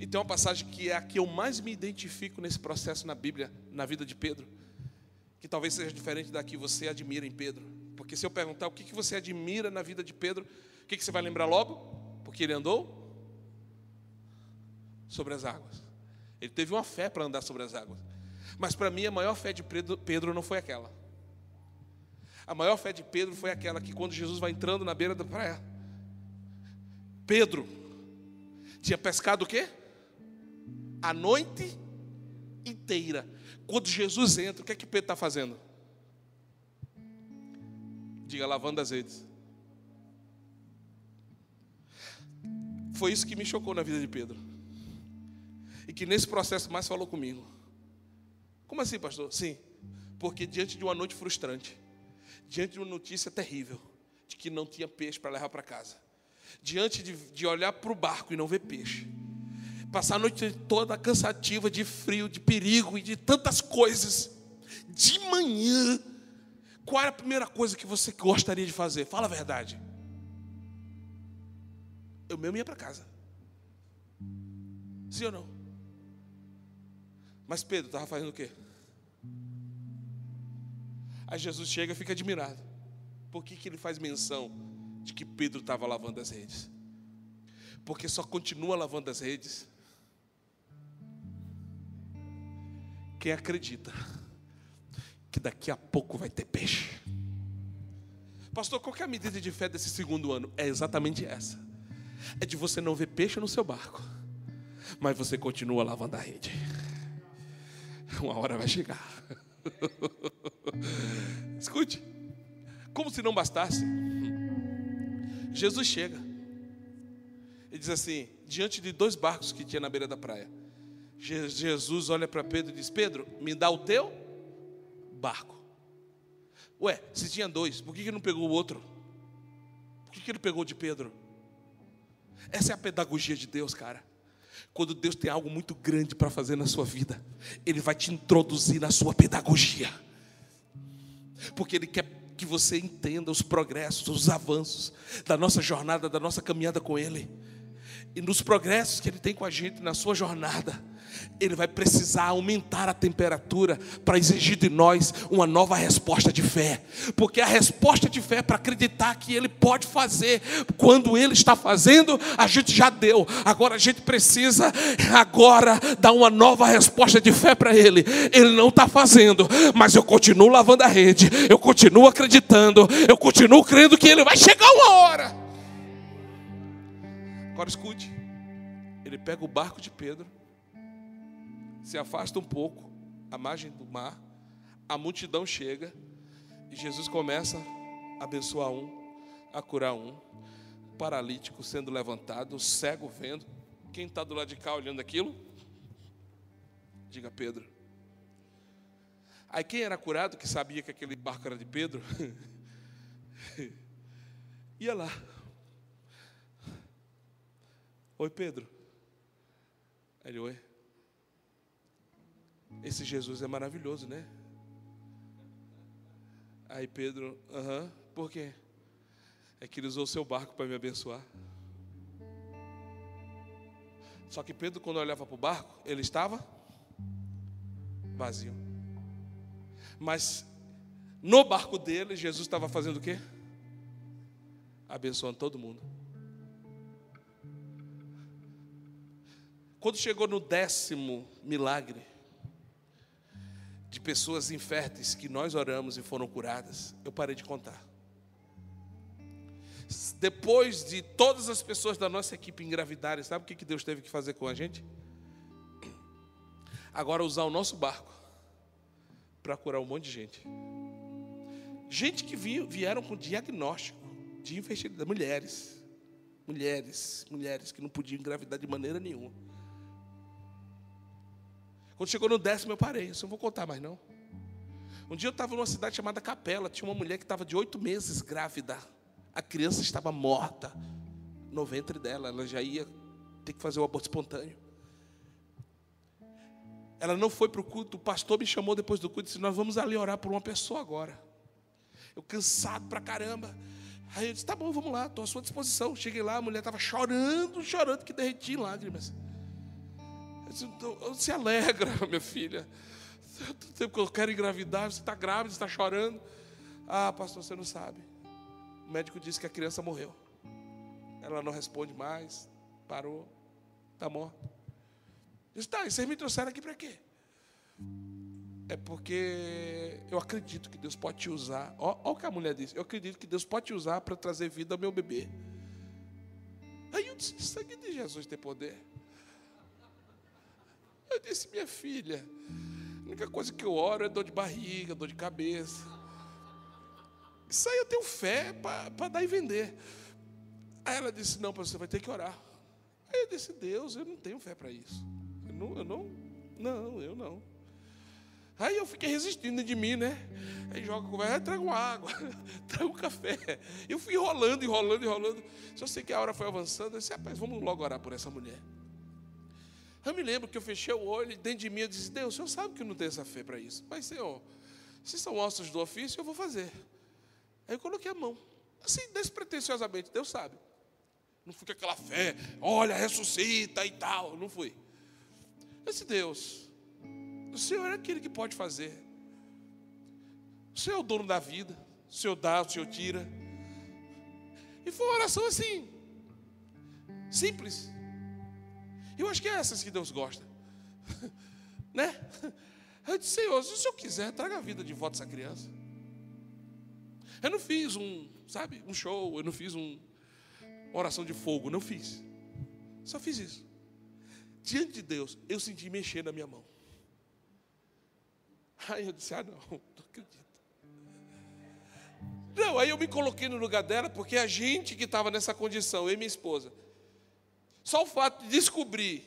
E tem uma passagem que é a que eu mais me identifico nesse processo na Bíblia, na vida de Pedro, que talvez seja diferente da que você admira em Pedro. Porque se eu perguntar o que você admira na vida de Pedro, o que você vai lembrar logo? Porque ele andou sobre as águas. Ele teve uma fé para andar sobre as águas. Mas para mim a maior fé de Pedro não foi aquela. A maior fé de Pedro foi aquela que quando Jesus vai entrando na beira da praia, Pedro tinha pescado o quê? A noite inteira. Quando Jesus entra, o que é que Pedro está fazendo? Diga, lavando as redes. Foi isso que me chocou na vida de Pedro. E que nesse processo mais falou comigo. Como assim, pastor? Sim, porque diante de uma noite frustrante, diante de uma notícia terrível, de que não tinha peixe para levar para casa, diante de, de olhar para o barco e não ver peixe, passar a noite toda cansativa, de frio, de perigo e de tantas coisas, de manhã, qual é a primeira coisa que você gostaria de fazer? Fala a verdade. Eu mesmo ia para casa. Sim ou não? Mas Pedro estava fazendo o quê? Aí Jesus chega e fica admirado. Por que, que ele faz menção de que Pedro estava lavando as redes? Porque só continua lavando as redes quem acredita que daqui a pouco vai ter peixe. Pastor, qual é a medida de fé desse segundo ano? É exatamente essa. É de você não ver peixe no seu barco, mas você continua lavando a rede. Uma hora vai chegar. Escute, como se não bastasse, Jesus chega e diz assim: diante de dois barcos que tinha na beira da praia, Jesus olha para Pedro e diz: Pedro, me dá o teu barco. Ué, se tinha dois, por que, que não pegou o outro? Por que, que ele pegou de Pedro? Essa é a pedagogia de Deus, cara. Quando Deus tem algo muito grande para fazer na sua vida, Ele vai te introduzir na sua pedagogia, porque Ele quer que você entenda os progressos, os avanços da nossa jornada, da nossa caminhada com Ele, e nos progressos que Ele tem com a gente na sua jornada ele vai precisar aumentar a temperatura para exigir de nós uma nova resposta de fé, porque a resposta de fé é para acreditar que Ele pode fazer, quando Ele está fazendo, a gente já deu, agora a gente precisa agora dar uma nova resposta de fé para Ele. Ele não está fazendo, mas eu continuo lavando a rede, eu continuo acreditando, eu continuo crendo que Ele vai chegar uma hora. Agora escute, ele pega o barco de Pedro se afasta um pouco, a margem do mar, a multidão chega e Jesus começa a abençoar um, a curar um, paralítico sendo levantado, cego vendo. Quem está do lado de cá olhando aquilo? Diga Pedro. Aí quem era curado, que sabia que aquele barco era de Pedro, Ia lá. Oi, Pedro. Ele, oi. Esse Jesus é maravilhoso, né? Aí Pedro, aham, por quê? É que ele usou o seu barco para me abençoar. Só que Pedro, quando olhava para o barco, ele estava vazio. Mas no barco dele, Jesus estava fazendo o quê? Abençoando todo mundo. Quando chegou no décimo milagre, de pessoas inférteis que nós oramos e foram curadas, eu parei de contar. Depois de todas as pessoas da nossa equipe engravidarem, sabe o que Deus teve que fazer com a gente? Agora usar o nosso barco para curar um monte de gente. Gente que vieram com diagnóstico de infertilidade, mulheres, mulheres, mulheres que não podiam engravidar de maneira nenhuma. Quando chegou no décimo, eu parei. Eu não vou contar mais, não. Um dia eu estava numa cidade chamada Capela. Tinha uma mulher que estava de oito meses grávida. A criança estava morta no ventre dela. Ela já ia ter que fazer o aborto espontâneo. Ela não foi para o culto. O pastor me chamou depois do culto e disse: Nós vamos ali orar por uma pessoa agora. Eu cansado pra caramba. Aí eu disse: Tá bom, vamos lá, estou à sua disposição. Cheguei lá, a mulher estava chorando, chorando, que derreti em lágrimas. Se alegra, minha filha. Tanto tempo que eu quero engravidar, você está grávida, está chorando. Ah, pastor, você não sabe. O médico disse que a criança morreu. Ela não responde mais, parou, está morta. Disse, tá, e vocês me trouxeram aqui para quê? É porque eu acredito que Deus pode te usar. Olha o que a mulher disse. Eu acredito que Deus pode te usar para trazer vida ao meu bebê. Aí eu disse, sangue de Jesus tem poder. Eu disse, minha filha, a única coisa que eu oro é dor de barriga, dor de cabeça. Isso aí eu tenho fé para dar e vender. Aí ela disse, não, você vai ter que orar. Aí eu disse, Deus, eu não tenho fé para isso. Eu não, eu não, não, eu não. Aí eu fiquei resistindo de mim, né? Aí joga conversa, trago água, trago café. Eu fui enrolando, enrolando, enrolando. Só sei que a hora foi avançando. Eu disse, rapaz, vamos logo orar por essa mulher. Eu me lembro que eu fechei o olho dentro de mim eu disse: Deus, o senhor sabe que eu não tenho essa fé para isso. Mas, Senhor, se são ossos do ofício, eu vou fazer. Aí eu coloquei a mão, assim, despretensiosamente, Deus sabe. Não fui com aquela fé, olha, ressuscita e tal. Não fui. Eu disse: Deus, o Senhor é aquele que pode fazer. O Senhor é o dono da vida. O Senhor dá, o Senhor tira. E foi uma oração assim, simples. Eu acho que é essas que Deus gosta. né? Eu disse, Senhor, se o Senhor quiser, traga a vida de volta essa criança. Eu não fiz um, sabe, um show, eu não fiz um, uma oração de fogo, não fiz. Só fiz isso. Diante de Deus, eu senti mexer na minha mão. Aí eu disse, ah não, não acredito. Não, aí eu me coloquei no lugar dela, porque a gente que estava nessa condição, eu e minha esposa, só o fato de descobrir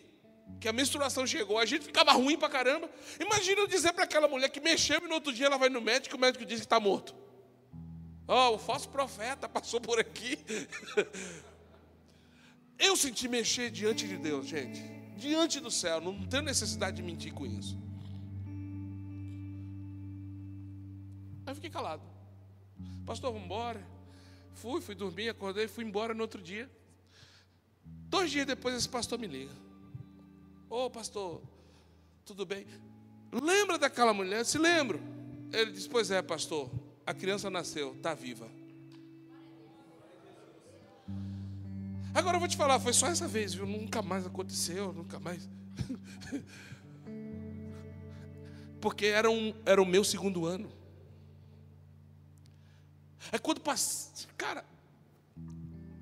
que a menstruação chegou, a gente ficava ruim pra caramba. Imagina eu dizer para aquela mulher que mexeu e no outro dia ela vai no médico e o médico diz que está morto. Ó, oh, o falso profeta passou por aqui. Eu senti mexer diante de Deus, gente. Diante do céu, não tenho necessidade de mentir com isso. Aí fiquei calado. Pastor, vamos embora. Fui, fui dormir, acordei, fui embora no outro dia. Dois dias depois esse pastor me liga. Ô oh, pastor, tudo bem? Lembra daquela mulher? Se lembro. Ele disse: Pois é, pastor, a criança nasceu, está viva. Agora eu vou te falar, foi só essa vez, viu? Nunca mais aconteceu, nunca mais. Porque era, um, era o meu segundo ano. É quando passa. Cara,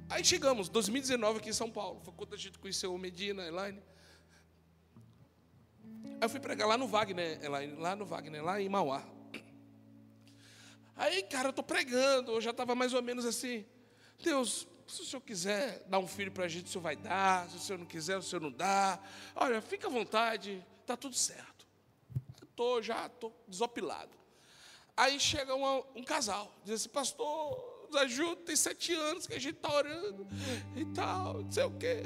Aí chegamos, 2019 aqui em São Paulo. Foi quando a gente conheceu o Medina, Elaine. Aí eu fui pregar lá no Wagner, Elaine, lá no Wagner, lá em Mauá. Aí, cara, eu estou pregando, eu já estava mais ou menos assim. Deus, se o senhor quiser dar um filho para a gente, o senhor vai dar. Se o senhor não quiser, o senhor não dá. Olha, fica à vontade, está tudo certo. Estou já, estou desopilado. Aí chega uma, um casal, diz assim, pastor, nos ajuda, tem sete anos que a gente está orando e tal, não sei o quê.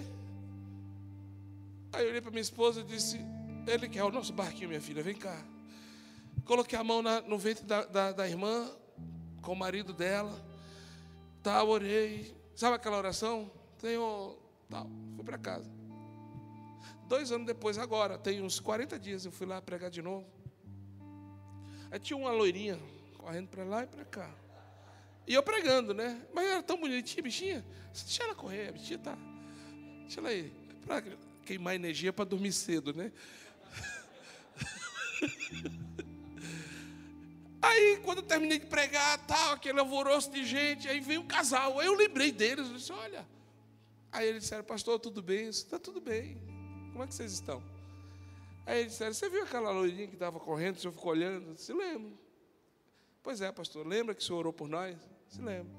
Aí eu olhei para minha esposa e disse: Ele quer o nosso barquinho, minha filha, vem cá. Coloquei a mão na, no ventre da, da, da, irmã, com o marido dela. Tá, orei. Sabe aquela oração? Senhor, tal. Fui para casa. Dois anos depois, agora, tem uns 40 dias, eu fui lá pregar de novo. Aí tinha uma loirinha correndo para lá e para cá. E eu pregando, né? Mas era tão bonitinha, bichinha. Deixa ela correr, a bichinha tá. Deixa ela ir. Para queimar energia para dormir cedo, né? Aí, quando eu terminei de pregar, tal, aquele alvoroço de gente, aí veio um casal. Aí eu lembrei deles, eu disse, olha. Aí eles disseram, pastor, tudo bem? Está tudo bem. Como é que vocês estão? Aí eles disseram, você viu aquela loirinha que estava correndo, o senhor ficou olhando? Eu disse, lembro. Pois é, pastor, lembra que o senhor orou por nós? Se lembra.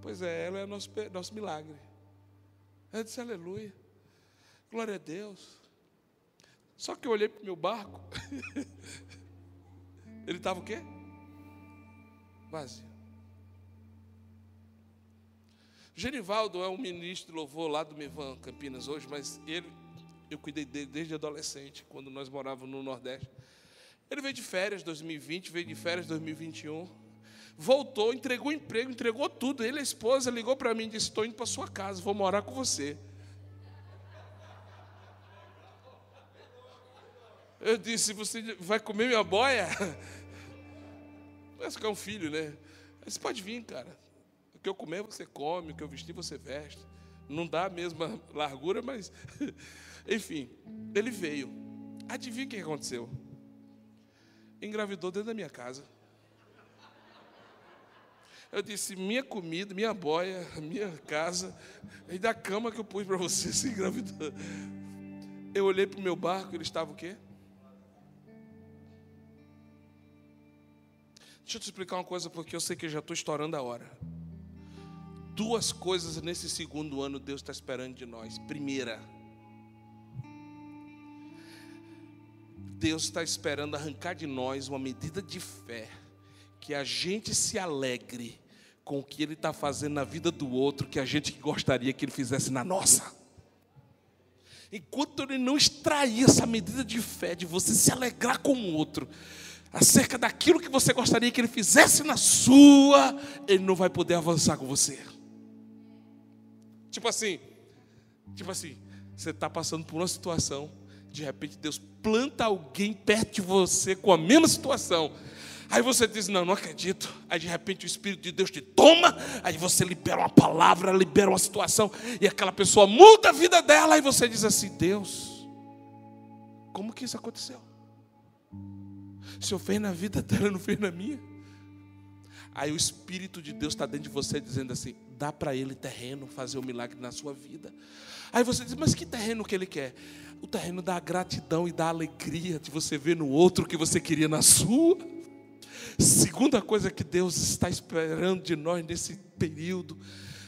Pois é, ela é nosso, nosso milagre. Eu disse, aleluia. Glória a Deus. Só que eu olhei para o meu barco. Ele estava o quê? vazio. Genivaldo é um ministro de louvor lá do Mevan, Campinas, hoje, mas ele, eu cuidei dele desde adolescente, quando nós morávamos no Nordeste. Ele veio de férias 2020, veio de férias 2021, voltou, entregou emprego, entregou tudo. Ele, a esposa, ligou para mim e disse: Estou indo para sua casa, vou morar com você. Eu disse: Você vai comer minha boia? Parece que é um filho, né? Você pode vir, cara. O que eu comer, você come. O que eu vestir, você veste. Não dá a mesma largura, mas. Enfim, ele veio. Adivinha o que aconteceu? Engravidou dentro da minha casa. Eu disse: minha comida, minha boia, minha casa, e da cama que eu pus para você se engravidou. Eu olhei para o meu barco, ele estava o quê? Deixa eu te explicar uma coisa, porque eu sei que eu já estou estourando a hora. Duas coisas nesse segundo ano Deus está esperando de nós. Primeira, Deus está esperando arrancar de nós uma medida de fé, que a gente se alegre com o que Ele está fazendo na vida do outro, que a gente gostaria que Ele fizesse na nossa. Enquanto Ele não extrair essa medida de fé, de você se alegrar com o outro, acerca daquilo que você gostaria que ele fizesse na sua, ele não vai poder avançar com você. Tipo assim, tipo assim, você está passando por uma situação, de repente Deus planta alguém perto de você com a mesma situação. Aí você diz: Não, não acredito. Aí de repente o Espírito de Deus te toma. Aí você libera uma palavra, libera uma situação. E aquela pessoa muda a vida dela. Aí você diz assim: Deus, como que isso aconteceu? O Senhor fez na vida dela, não fez na minha. Aí o Espírito de Deus está dentro de você dizendo assim: dá para ele terreno, fazer um milagre na sua vida. Aí você diz, mas que terreno que ele quer? O terreno da gratidão e da alegria de você ver no outro o que você queria na sua. Segunda coisa que Deus está esperando de nós nesse período,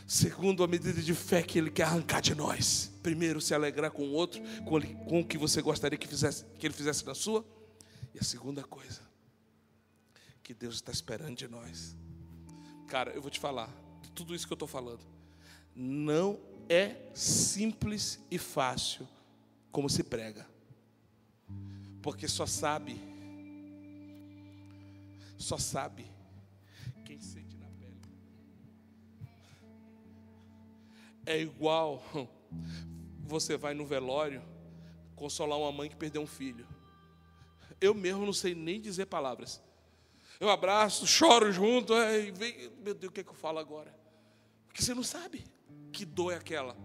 segundo a medida de fé que Ele quer arrancar de nós. Primeiro, se alegrar com o outro, com, o que você gostaria que, fizesse, que Ele fizesse na sua. E a segunda coisa que Deus está esperando de nós, cara, eu vou te falar, de tudo isso que eu estou falando, não é simples e fácil como se prega, porque só sabe, só sabe quem sente na pele. É igual você vai no velório consolar uma mãe que perdeu um filho. Eu mesmo não sei nem dizer palavras. Eu abraço, choro junto, e vem, meu Deus, o que é que eu falo agora? Porque você não sabe que dor é aquela.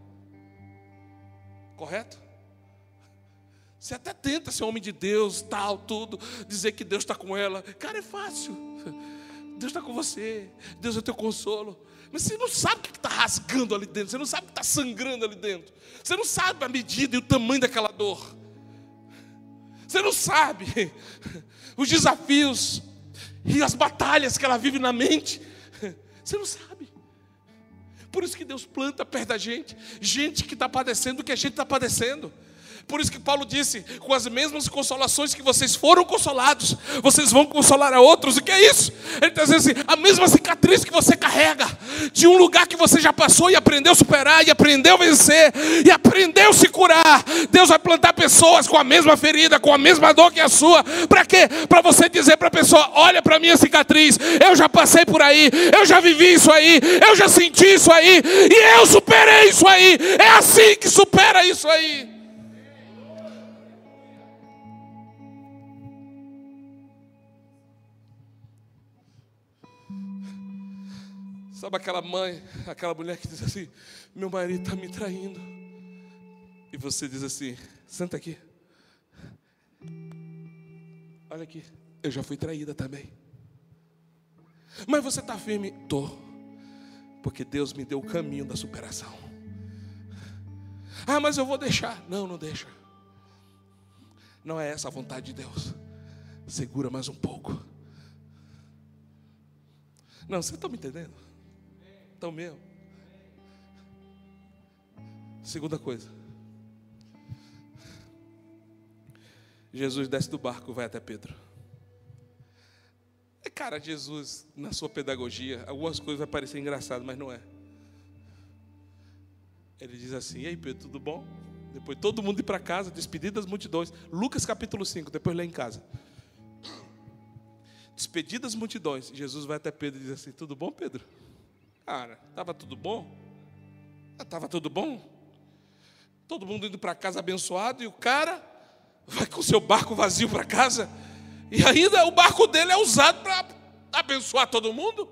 Correto? Você até tenta ser homem de Deus, tal, tudo, dizer que Deus está com ela. Cara, é fácil. Deus está com você, Deus é teu consolo. Mas você não sabe o que está rasgando ali dentro, você não sabe o que está sangrando ali dentro, você não sabe a medida e o tamanho daquela dor. Você não sabe os desafios e as batalhas que ela vive na mente. Você não sabe. Por isso que Deus planta perto da gente, gente que está padecendo o que a gente está padecendo. Por isso que Paulo disse: com as mesmas consolações que vocês foram consolados, vocês vão consolar a outros. O que é isso? Ele está dizendo assim: a mesma cicatriz que você carrega, de um lugar que você já passou e aprendeu a superar, e aprendeu a vencer, e aprendeu a se curar. Deus vai plantar pessoas com a mesma ferida, com a mesma dor que a sua. Para quê? Para você dizer para a pessoa: olha para a minha cicatriz, eu já passei por aí, eu já vivi isso aí, eu já senti isso aí, e eu superei isso aí. É assim que supera isso aí. Sabe aquela mãe, aquela mulher que diz assim: Meu marido está me traindo. E você diz assim: Senta aqui. Olha aqui, eu já fui traída também. Mas você está firme? Tô. Porque Deus me deu o caminho da superação. Ah, mas eu vou deixar. Não, não deixa. Não é essa a vontade de Deus. Segura mais um pouco. Não, você está me entendendo? Então mesmo. Segunda coisa. Jesus desce do barco, vai até Pedro. É cara, Jesus, na sua pedagogia, algumas coisas vai parecer engraçado, mas não é. Ele diz assim: "E aí, Pedro, tudo bom?" Depois todo mundo ir para casa, despedidas multidões. Lucas capítulo 5, depois lê em casa. Despedidas multidões. Jesus vai até Pedro e diz assim: "Tudo bom, Pedro?" Cara, estava tudo bom? Estava ah, tudo bom? Todo mundo indo para casa abençoado e o cara vai com seu barco vazio para casa e ainda o barco dele é usado para abençoar todo mundo.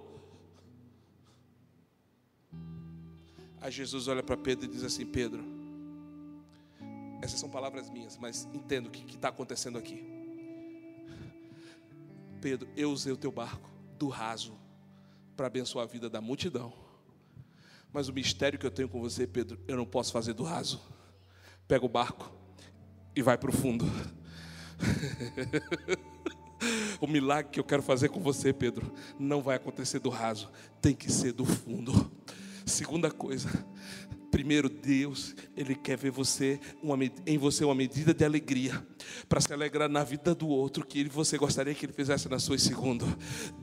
Aí Jesus olha para Pedro e diz assim: Pedro, essas são palavras minhas, mas entendo o que está acontecendo aqui. Pedro, eu usei o teu barco do raso para abençoar a vida da multidão. Mas o mistério que eu tenho com você, Pedro, eu não posso fazer do raso. Pega o barco e vai para o fundo. o milagre que eu quero fazer com você, Pedro, não vai acontecer do raso, tem que ser do fundo. Segunda coisa, Primeiro, Deus, Ele quer ver você uma, em você uma medida de alegria, para se alegrar na vida do outro, que ele, você gostaria que Ele fizesse na sua. E segundo,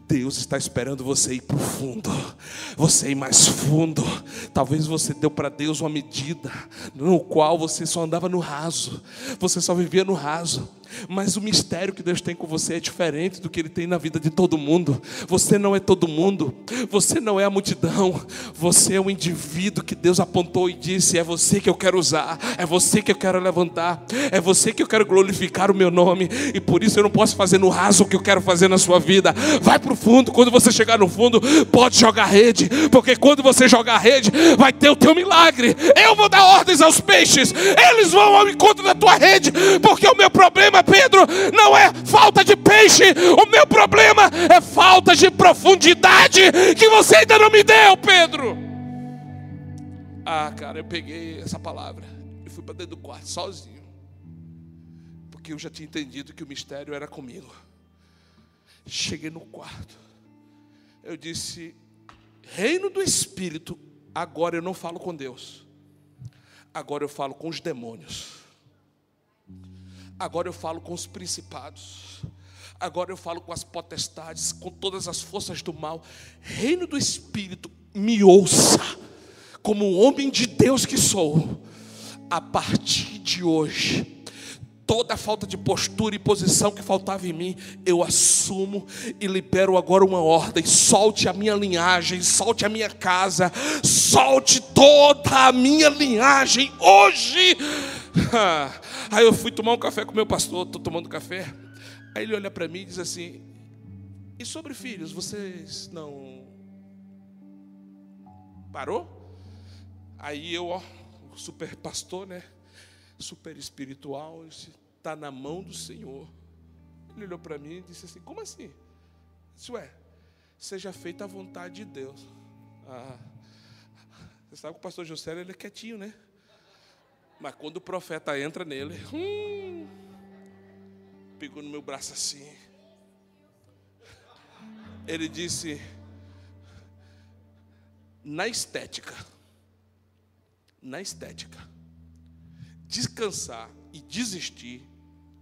Deus está esperando você ir para o fundo, você ir mais fundo. Talvez você deu para Deus uma medida no qual você só andava no raso, você só vivia no raso. Mas o mistério que Deus tem com você é diferente do que Ele tem na vida de todo mundo. Você não é todo mundo, você não é a multidão, você é o indivíduo que Deus apontou e disse: É você que eu quero usar, é você que eu quero levantar, é você que eu quero glorificar o meu nome, e por isso eu não posso fazer no raso o que eu quero fazer na sua vida. Vai para o fundo, quando você chegar no fundo, pode jogar rede, porque quando você jogar rede, vai ter o teu milagre. Eu vou dar ordens aos peixes, eles vão ao encontro da tua rede, porque o meu problema Pedro, não é falta de peixe, o meu problema é falta de profundidade que você ainda não me deu, Pedro. Ah, cara, eu peguei essa palavra e fui para dentro do quarto sozinho, porque eu já tinha entendido que o mistério era comigo. Cheguei no quarto, eu disse: Reino do Espírito, agora eu não falo com Deus, agora eu falo com os demônios. Agora eu falo com os principados. Agora eu falo com as potestades, com todas as forças do mal. Reino do Espírito, me ouça, como homem de Deus que sou. A partir de hoje, toda a falta de postura e posição que faltava em mim, eu assumo e libero agora uma ordem: solte a minha linhagem, solte a minha casa, solte toda a minha linhagem hoje. Aí eu fui tomar um café com meu pastor, estou tomando café. Aí ele olha para mim e diz assim: E sobre filhos, vocês não. Parou? Aí eu, ó, super pastor, né? Super espiritual, está na mão do Senhor. Ele olhou para mim e disse assim: Como assim? Isso é, seja feita a vontade de Deus. Ah, você sabe que o pastor José ele é quietinho, né? Mas quando o profeta entra nele, hum, pegou no meu braço assim. Ele disse: na estética, na estética, descansar e desistir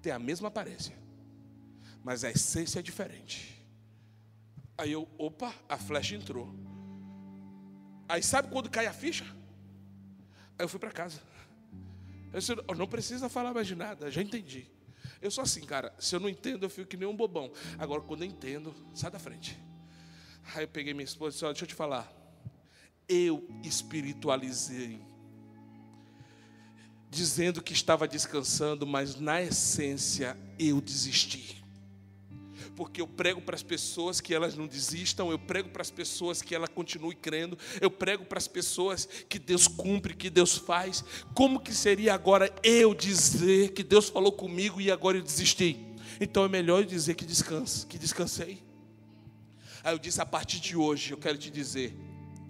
tem a mesma aparência, mas a essência é diferente. Aí eu, opa, a flecha entrou. Aí sabe quando cai a ficha? Aí eu fui para casa. Eu disse, não precisa falar mais de nada, já entendi. Eu sou assim, cara, se eu não entendo, eu fico que nem um bobão. Agora, quando eu entendo, sai da frente. Aí eu peguei minha esposa e disse, deixa eu te falar. Eu espiritualizei dizendo que estava descansando, mas na essência eu desisti. Porque eu prego para as pessoas que elas não desistam, eu prego para as pessoas que elas continuem crendo, eu prego para as pessoas que Deus cumpre, que Deus faz. Como que seria agora eu dizer que Deus falou comigo e agora eu desisti? Então é melhor eu dizer que descanse, que descansei. Aí eu disse: a partir de hoje, eu quero te dizer,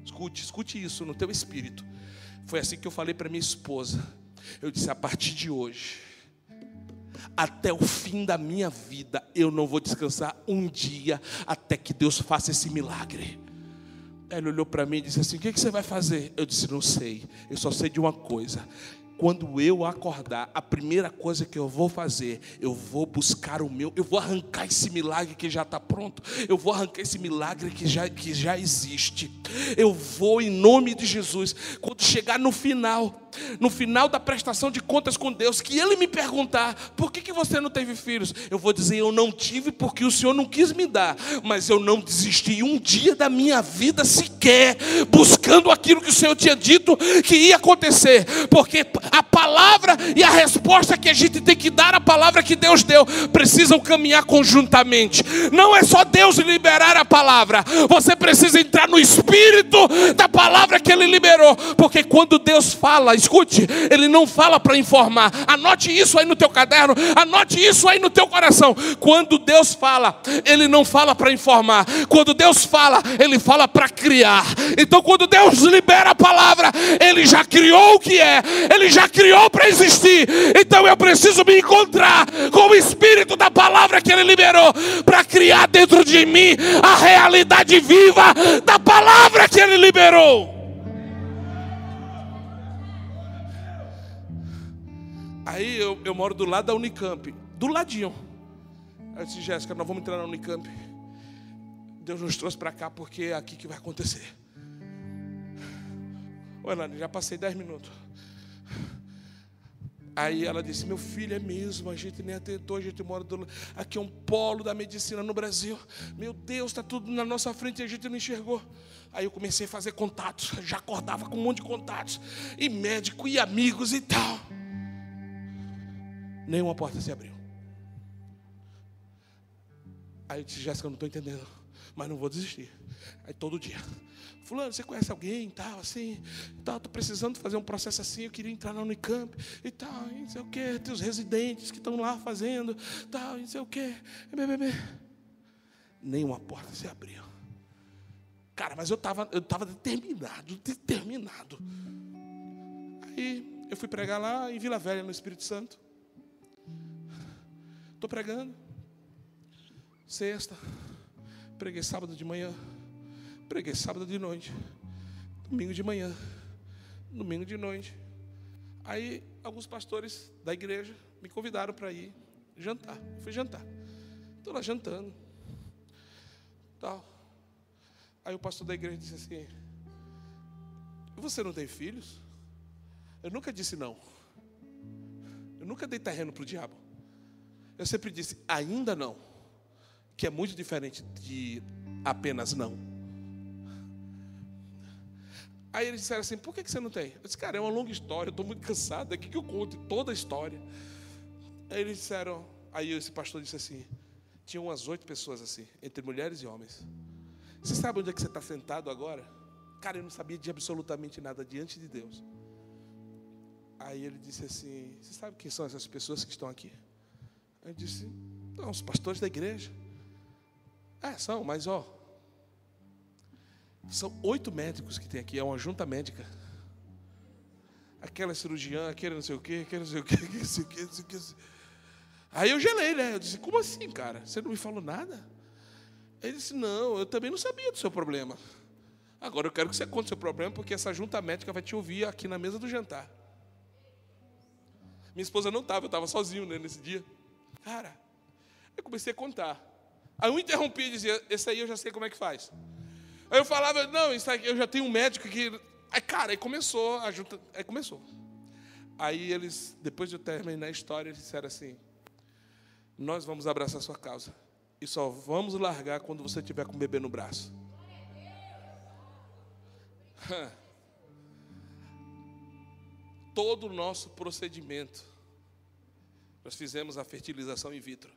escute, escute isso no teu espírito. Foi assim que eu falei para minha esposa. Eu disse: a partir de hoje, até o fim da minha vida, eu não vou descansar um dia até que Deus faça esse milagre. Ele olhou para mim e disse assim: O que, que você vai fazer? Eu disse: Não sei, eu só sei de uma coisa quando eu acordar, a primeira coisa que eu vou fazer, eu vou buscar o meu, eu vou arrancar esse milagre que já está pronto, eu vou arrancar esse milagre que já, que já existe. Eu vou, em nome de Jesus, quando chegar no final, no final da prestação de contas com Deus, que Ele me perguntar: por que, que você não teve filhos? Eu vou dizer: eu não tive porque o Senhor não quis me dar, mas eu não desisti um dia da minha vida sequer, buscando aquilo que o Senhor tinha dito que ia acontecer, porque a palavra e a resposta que a gente tem que dar à palavra que Deus deu precisam caminhar conjuntamente. Não é só Deus liberar a palavra, você precisa entrar no espírito da palavra que Ele liberou, porque quando Deus fala, escute, Ele não fala para informar. Anote isso aí no teu caderno, anote isso aí no teu coração. Quando Deus fala, Ele não fala para informar. Quando Deus fala, Ele fala para criar. Então, quando Deus libera a palavra, Ele já criou o que é, Ele já criou para existir. Então, eu preciso me encontrar com o Espírito da palavra que Ele liberou para criar dentro de mim a realidade viva da palavra que Ele liberou. Aí eu, eu moro do lado da Unicamp, do ladinho. Aí eu disse, Jéssica, nós vamos entrar na Unicamp. Deus nos trouxe para cá porque é aqui que vai acontecer. Olha, já passei dez minutos. Aí ela disse: Meu filho, é mesmo, a gente nem atentou, a gente mora do... aqui é um polo da medicina no Brasil. Meu Deus, está tudo na nossa frente e a gente não enxergou. Aí eu comecei a fazer contatos, já acordava com um monte de contatos, e médico, e amigos e tal nenhuma porta se abriu. Aí eu disse, Jéssica, eu não estou entendendo, mas não vou desistir. Aí todo dia, fulano, você conhece alguém, tal, assim, tal, estou precisando fazer um processo assim, eu queria entrar na Unicamp e tal, e não sei o quê, tem os residentes que estão lá fazendo, tal, e não sei o quê. Nenhuma porta se abriu. Cara, mas eu estava eu tava determinado, determinado. Aí eu fui pregar lá em Vila Velha, no Espírito Santo. Estou pregando. Sexta. Preguei sábado de manhã. Preguei sábado de noite. Domingo de manhã. Domingo de noite. Aí alguns pastores da igreja me convidaram para ir jantar. fui jantar. Estou lá jantando. Tal. Aí o pastor da igreja disse assim: Você não tem filhos? Eu nunca disse não. Eu nunca dei terreno para o diabo. Eu sempre disse, ainda não, que é muito diferente de apenas não. Aí eles disseram assim: por que você não tem? Eu disse, cara, é uma longa história, eu estou muito cansado, é que eu conto toda a história. Aí eles disseram, aí esse pastor disse assim: tinha umas oito pessoas assim, entre mulheres e homens. Você sabe onde é que você está sentado agora? Cara, eu não sabia de absolutamente nada diante de Deus. Aí ele disse assim: Você sabe quem são essas pessoas que estão aqui? Eu disse, não, os pastores da igreja. É, são, mas ó. São oito médicos que tem aqui, é uma junta médica. Aquela cirurgiã, aquele não sei o quê, aquele não sei o quê, aquele não sei o quê, não sei o quê. Aí eu gelei, né? Eu disse, como assim, cara? Você não me falou nada? Ele disse, não, eu também não sabia do seu problema. Agora eu quero que você conte o seu problema, porque essa junta médica vai te ouvir aqui na mesa do jantar. Minha esposa não estava, eu estava sozinho né, nesse dia. Cara, eu comecei a contar. Aí eu interrompi e dizia, esse aí eu já sei como é que faz. Aí eu falava, não, isso aqui, eu já tenho um médico que. Aí, cara, aí começou, a junta, aí começou. Aí eles, depois de eu terminar a história, eles disseram assim: Nós vamos abraçar a sua causa. E só vamos largar quando você tiver com o bebê no braço. Todo o nosso procedimento, nós fizemos a fertilização in vitro.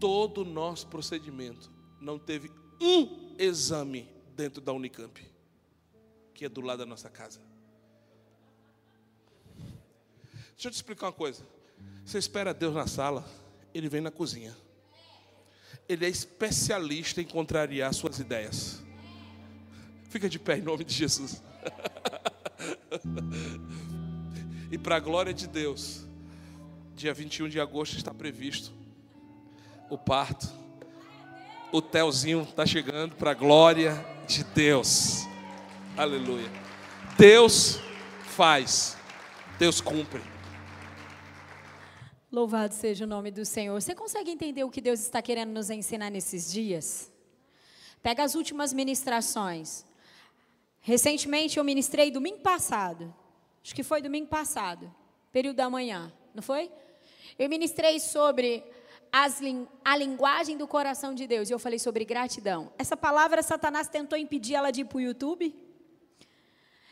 Todo o nosso procedimento não teve um exame dentro da Unicamp, que é do lado da nossa casa. Deixa eu te explicar uma coisa. Você espera Deus na sala, Ele vem na cozinha. Ele é especialista em contrariar suas ideias. Fica de pé em nome de Jesus. e para a glória de Deus, dia 21 de agosto está previsto o parto. O Telzinho está chegando para a glória de Deus. Aleluia. Deus faz, Deus cumpre. Louvado seja o nome do Senhor. Você consegue entender o que Deus está querendo nos ensinar nesses dias? Pega as últimas ministrações. Recentemente eu ministrei domingo passado. Acho que foi domingo passado, período da manhã, não foi? Eu ministrei sobre as, a linguagem do coração de Deus e eu falei sobre gratidão. Essa palavra Satanás tentou impedir ela de ir para o YouTube.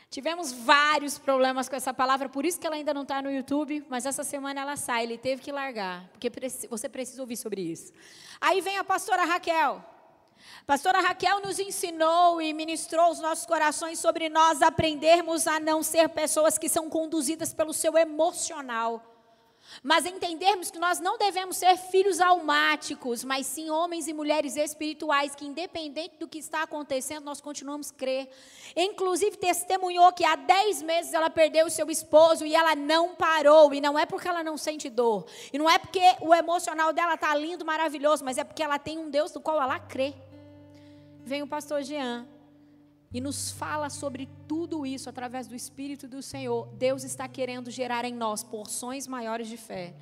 Tivemos vários problemas com essa palavra, por isso que ela ainda não está no YouTube, mas essa semana ela sai, ele teve que largar, porque você precisa ouvir sobre isso. Aí vem a pastora Raquel. A pastora Raquel nos ensinou e ministrou os nossos corações sobre nós aprendermos a não ser pessoas que são conduzidas pelo seu emocional mas entendermos que nós não devemos ser filhos almáticos, mas sim homens e mulheres espirituais, que independente do que está acontecendo, nós continuamos a crer. Inclusive, testemunhou que há 10 meses ela perdeu o seu esposo e ela não parou. E não é porque ela não sente dor. E não é porque o emocional dela está lindo, maravilhoso, mas é porque ela tem um Deus do qual ela crê. Vem o pastor Jean e nos fala sobre tudo isso através do Espírito do Senhor. Deus está querendo gerar em nós porções maiores de fé.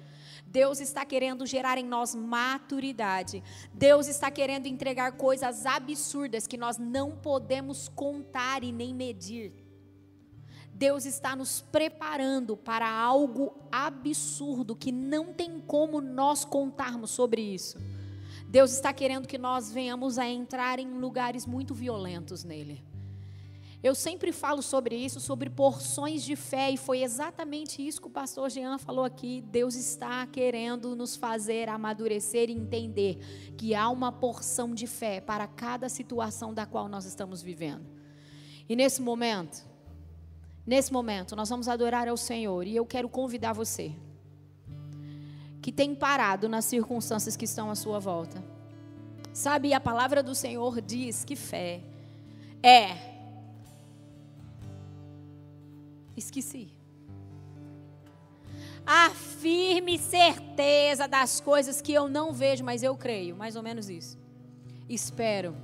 Deus está querendo gerar em nós maturidade. Deus está querendo entregar coisas absurdas que nós não podemos contar e nem medir. Deus está nos preparando para algo absurdo que não tem como nós contarmos sobre isso. Deus está querendo que nós venhamos a entrar em lugares muito violentos nele. Eu sempre falo sobre isso, sobre porções de fé, e foi exatamente isso que o pastor Jean falou aqui. Deus está querendo nos fazer amadurecer e entender que há uma porção de fé para cada situação da qual nós estamos vivendo. E nesse momento, nesse momento, nós vamos adorar ao Senhor, e eu quero convidar você que tem parado nas circunstâncias que estão à sua volta. Sabe, a palavra do Senhor diz que fé é Esqueci. A firme certeza das coisas que eu não vejo, mas eu creio. Mais ou menos isso. Espero.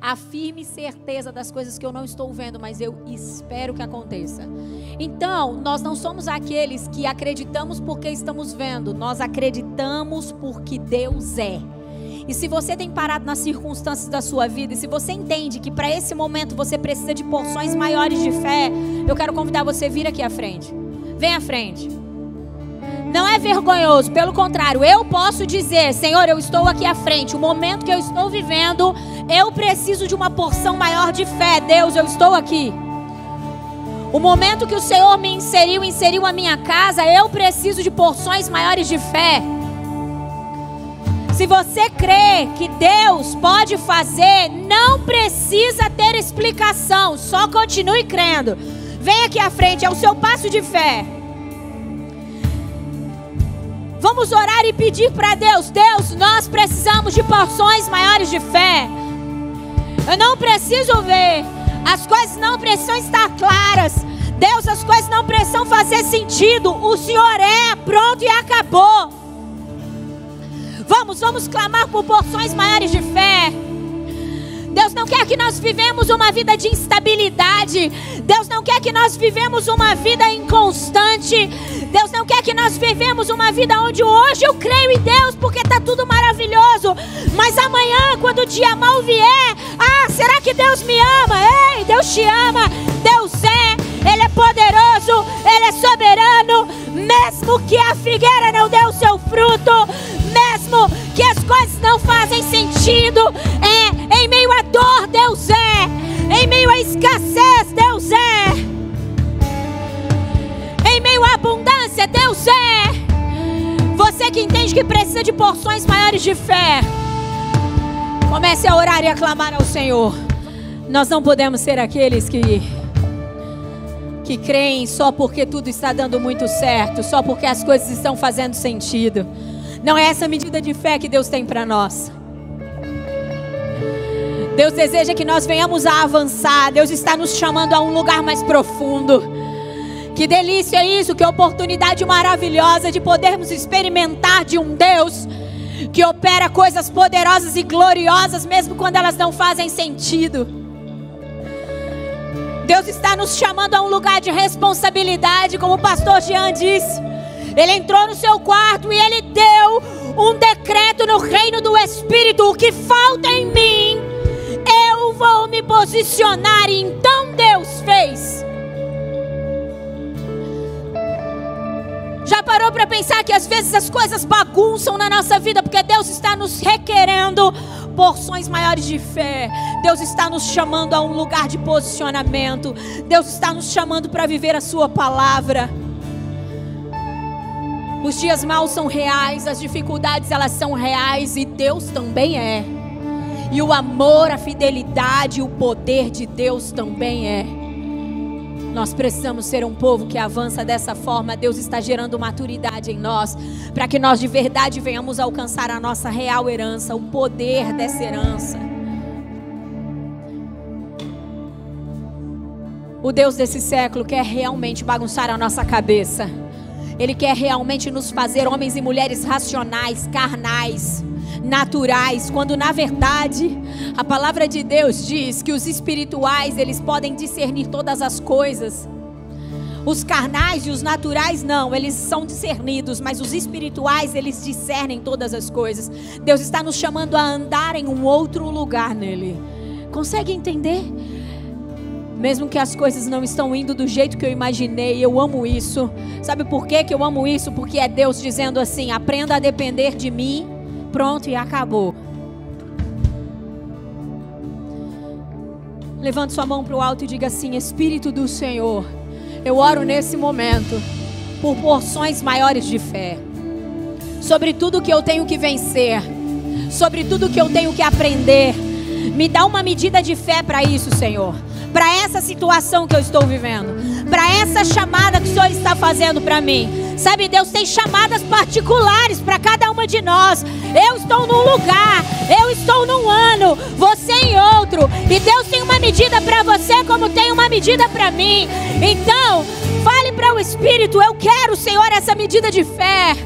A firme certeza das coisas que eu não estou vendo, mas eu espero que aconteça. Então, nós não somos aqueles que acreditamos porque estamos vendo, nós acreditamos porque Deus é. E se você tem parado nas circunstâncias da sua vida, e se você entende que para esse momento você precisa de porções maiores de fé, eu quero convidar você a vir aqui à frente. Vem à frente. Não é vergonhoso, pelo contrário, eu posso dizer, Senhor, eu estou aqui à frente. O momento que eu estou vivendo, eu preciso de uma porção maior de fé. Deus, eu estou aqui. O momento que o Senhor me inseriu, inseriu a minha casa, eu preciso de porções maiores de fé. Se você crê que Deus pode fazer, não precisa ter explicação, só continue crendo. Vem aqui à frente, é o seu passo de fé. Vamos orar e pedir para Deus: Deus, nós precisamos de porções maiores de fé. Eu não preciso ver, as coisas não precisam estar claras. Deus, as coisas não precisam fazer sentido. O Senhor é, pronto e acabou. Vamos, vamos clamar por porções maiores de fé. Deus não quer que nós vivemos uma vida de instabilidade. Deus não quer que nós vivemos uma vida inconstante. Deus não quer que nós vivemos uma vida onde hoje eu creio em Deus porque está tudo maravilhoso. Mas amanhã, quando o dia mal vier, ah, será que Deus me ama? Ei, Deus te ama. Deus é, Ele é poderoso, Ele é soberano. Mesmo que a figueira não dê o seu fruto, mesmo que as coisas não fazem sentido, é em meio à dor, Deus é, em meio à escassez, Deus é, em meio à abundância, Deus é. Você que entende que precisa de porções maiores de fé, comece a orar e a clamar ao Senhor. Nós não podemos ser aqueles que que creem só porque tudo está dando muito certo, só porque as coisas estão fazendo sentido. Não é essa medida de fé que Deus tem para nós. Deus deseja que nós venhamos a avançar. Deus está nos chamando a um lugar mais profundo. Que delícia isso, que oportunidade maravilhosa de podermos experimentar de um Deus que opera coisas poderosas e gloriosas, mesmo quando elas não fazem sentido. Deus está nos chamando a um lugar de responsabilidade, como o pastor Jean disse. Ele entrou no seu quarto e ele deu um decreto no reino do Espírito: o que falta em mim, eu vou me posicionar. E então Deus fez. Já parou para pensar que às vezes as coisas bagunçam na nossa vida porque Deus está nos requerendo porções maiores de fé. Deus está nos chamando a um lugar de posicionamento. Deus está nos chamando para viver a Sua palavra. Os dias maus são reais, as dificuldades elas são reais e Deus também é. E o amor, a fidelidade, o poder de Deus também é. Nós precisamos ser um povo que avança dessa forma. Deus está gerando maturidade em nós, para que nós de verdade venhamos alcançar a nossa real herança, o poder dessa herança. O Deus desse século quer realmente bagunçar a nossa cabeça. Ele quer realmente nos fazer homens e mulheres racionais, carnais, naturais, quando na verdade a palavra de Deus diz que os espirituais, eles podem discernir todas as coisas. Os carnais e os naturais não, eles são discernidos, mas os espirituais, eles discernem todas as coisas. Deus está nos chamando a andar em um outro lugar nele. Consegue entender? Mesmo que as coisas não estão indo do jeito que eu imaginei, eu amo isso. Sabe por quê que eu amo isso? Porque é Deus dizendo assim: aprenda a depender de mim. Pronto e acabou. Levante sua mão para o alto e diga assim: Espírito do Senhor, eu oro nesse momento por porções maiores de fé, sobre tudo que eu tenho que vencer, sobre tudo que eu tenho que aprender. Me dá uma medida de fé para isso, Senhor para essa situação que eu estou vivendo, para essa chamada que o Senhor está fazendo para mim. Sabe, Deus tem chamadas particulares para cada uma de nós. Eu estou num lugar, eu estou num ano, você em outro. E Deus tem uma medida para você, como tem uma medida para mim. Então, fale para o Espírito: Eu quero, Senhor, essa medida de fé.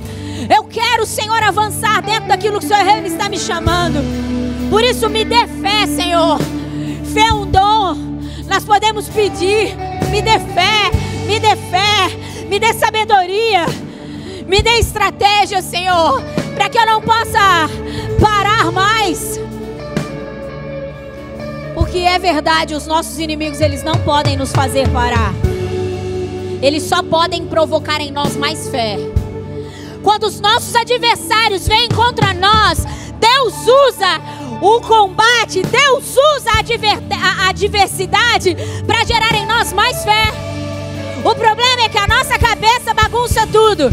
Eu quero, Senhor, avançar dentro daquilo que o Senhor está me chamando. Por isso, me dê fé, Senhor. Fé é um dom. Nós podemos pedir: me dê fé, me dê fé, me dê sabedoria, me dê estratégia, Senhor, para que eu não possa parar mais. Porque é verdade, os nossos inimigos eles não podem nos fazer parar. Eles só podem provocar em nós mais fé. Quando os nossos adversários vêm contra nós, Deus usa o combate, Deus usa a, adversidade para gerar em nós mais fé. O problema é que a nossa cabeça bagunça tudo.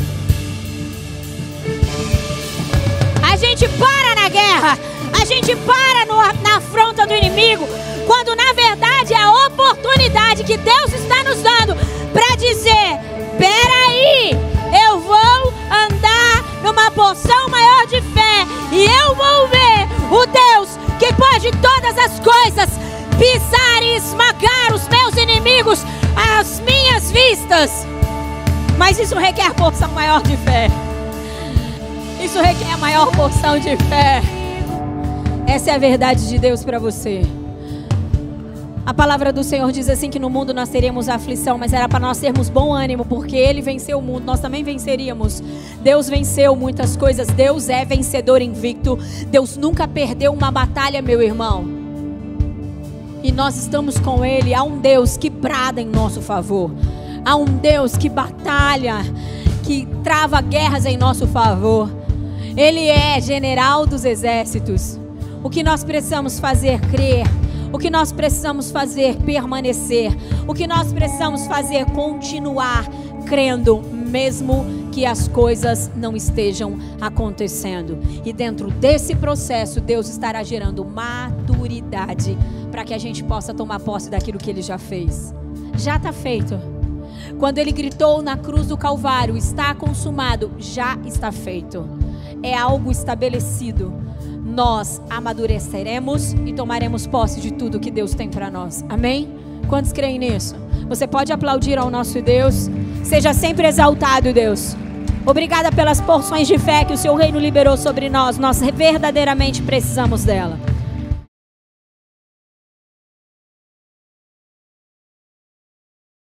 A gente para na guerra, a gente para no, na afronta do inimigo, quando na verdade é a oportunidade que Deus está nos dando para dizer: peraí, eu vou andar numa porção maior de fé e eu vou ver o Deus que pode todas as coisas pisar e esmagar os meus inimigos às minhas vistas. Mas isso requer porção maior de fé. Isso requer maior porção de fé. Essa é a verdade de Deus para você. A palavra do Senhor diz assim que no mundo nós teríamos aflição, mas era para nós termos bom ânimo, porque ele venceu o mundo, nós também venceríamos. Deus venceu muitas coisas, Deus é vencedor invicto. Deus nunca perdeu uma batalha, meu irmão. E nós estamos com ele, há um Deus que brada em nosso favor. Há um Deus que batalha, que trava guerras em nosso favor. Ele é general dos exércitos. O que nós precisamos fazer crer o que nós precisamos fazer permanecer. O que nós precisamos fazer continuar crendo, mesmo que as coisas não estejam acontecendo. E dentro desse processo, Deus estará gerando maturidade para que a gente possa tomar posse daquilo que Ele já fez. Já está feito. Quando Ele gritou na cruz do Calvário: Está consumado, já está feito. É algo estabelecido nós amadureceremos e tomaremos posse de tudo que Deus tem para nós. Amém? Quantos creem nisso? Você pode aplaudir ao nosso Deus. Seja sempre exaltado, Deus. Obrigada pelas porções de fé que o seu reino liberou sobre nós. Nós verdadeiramente precisamos dela.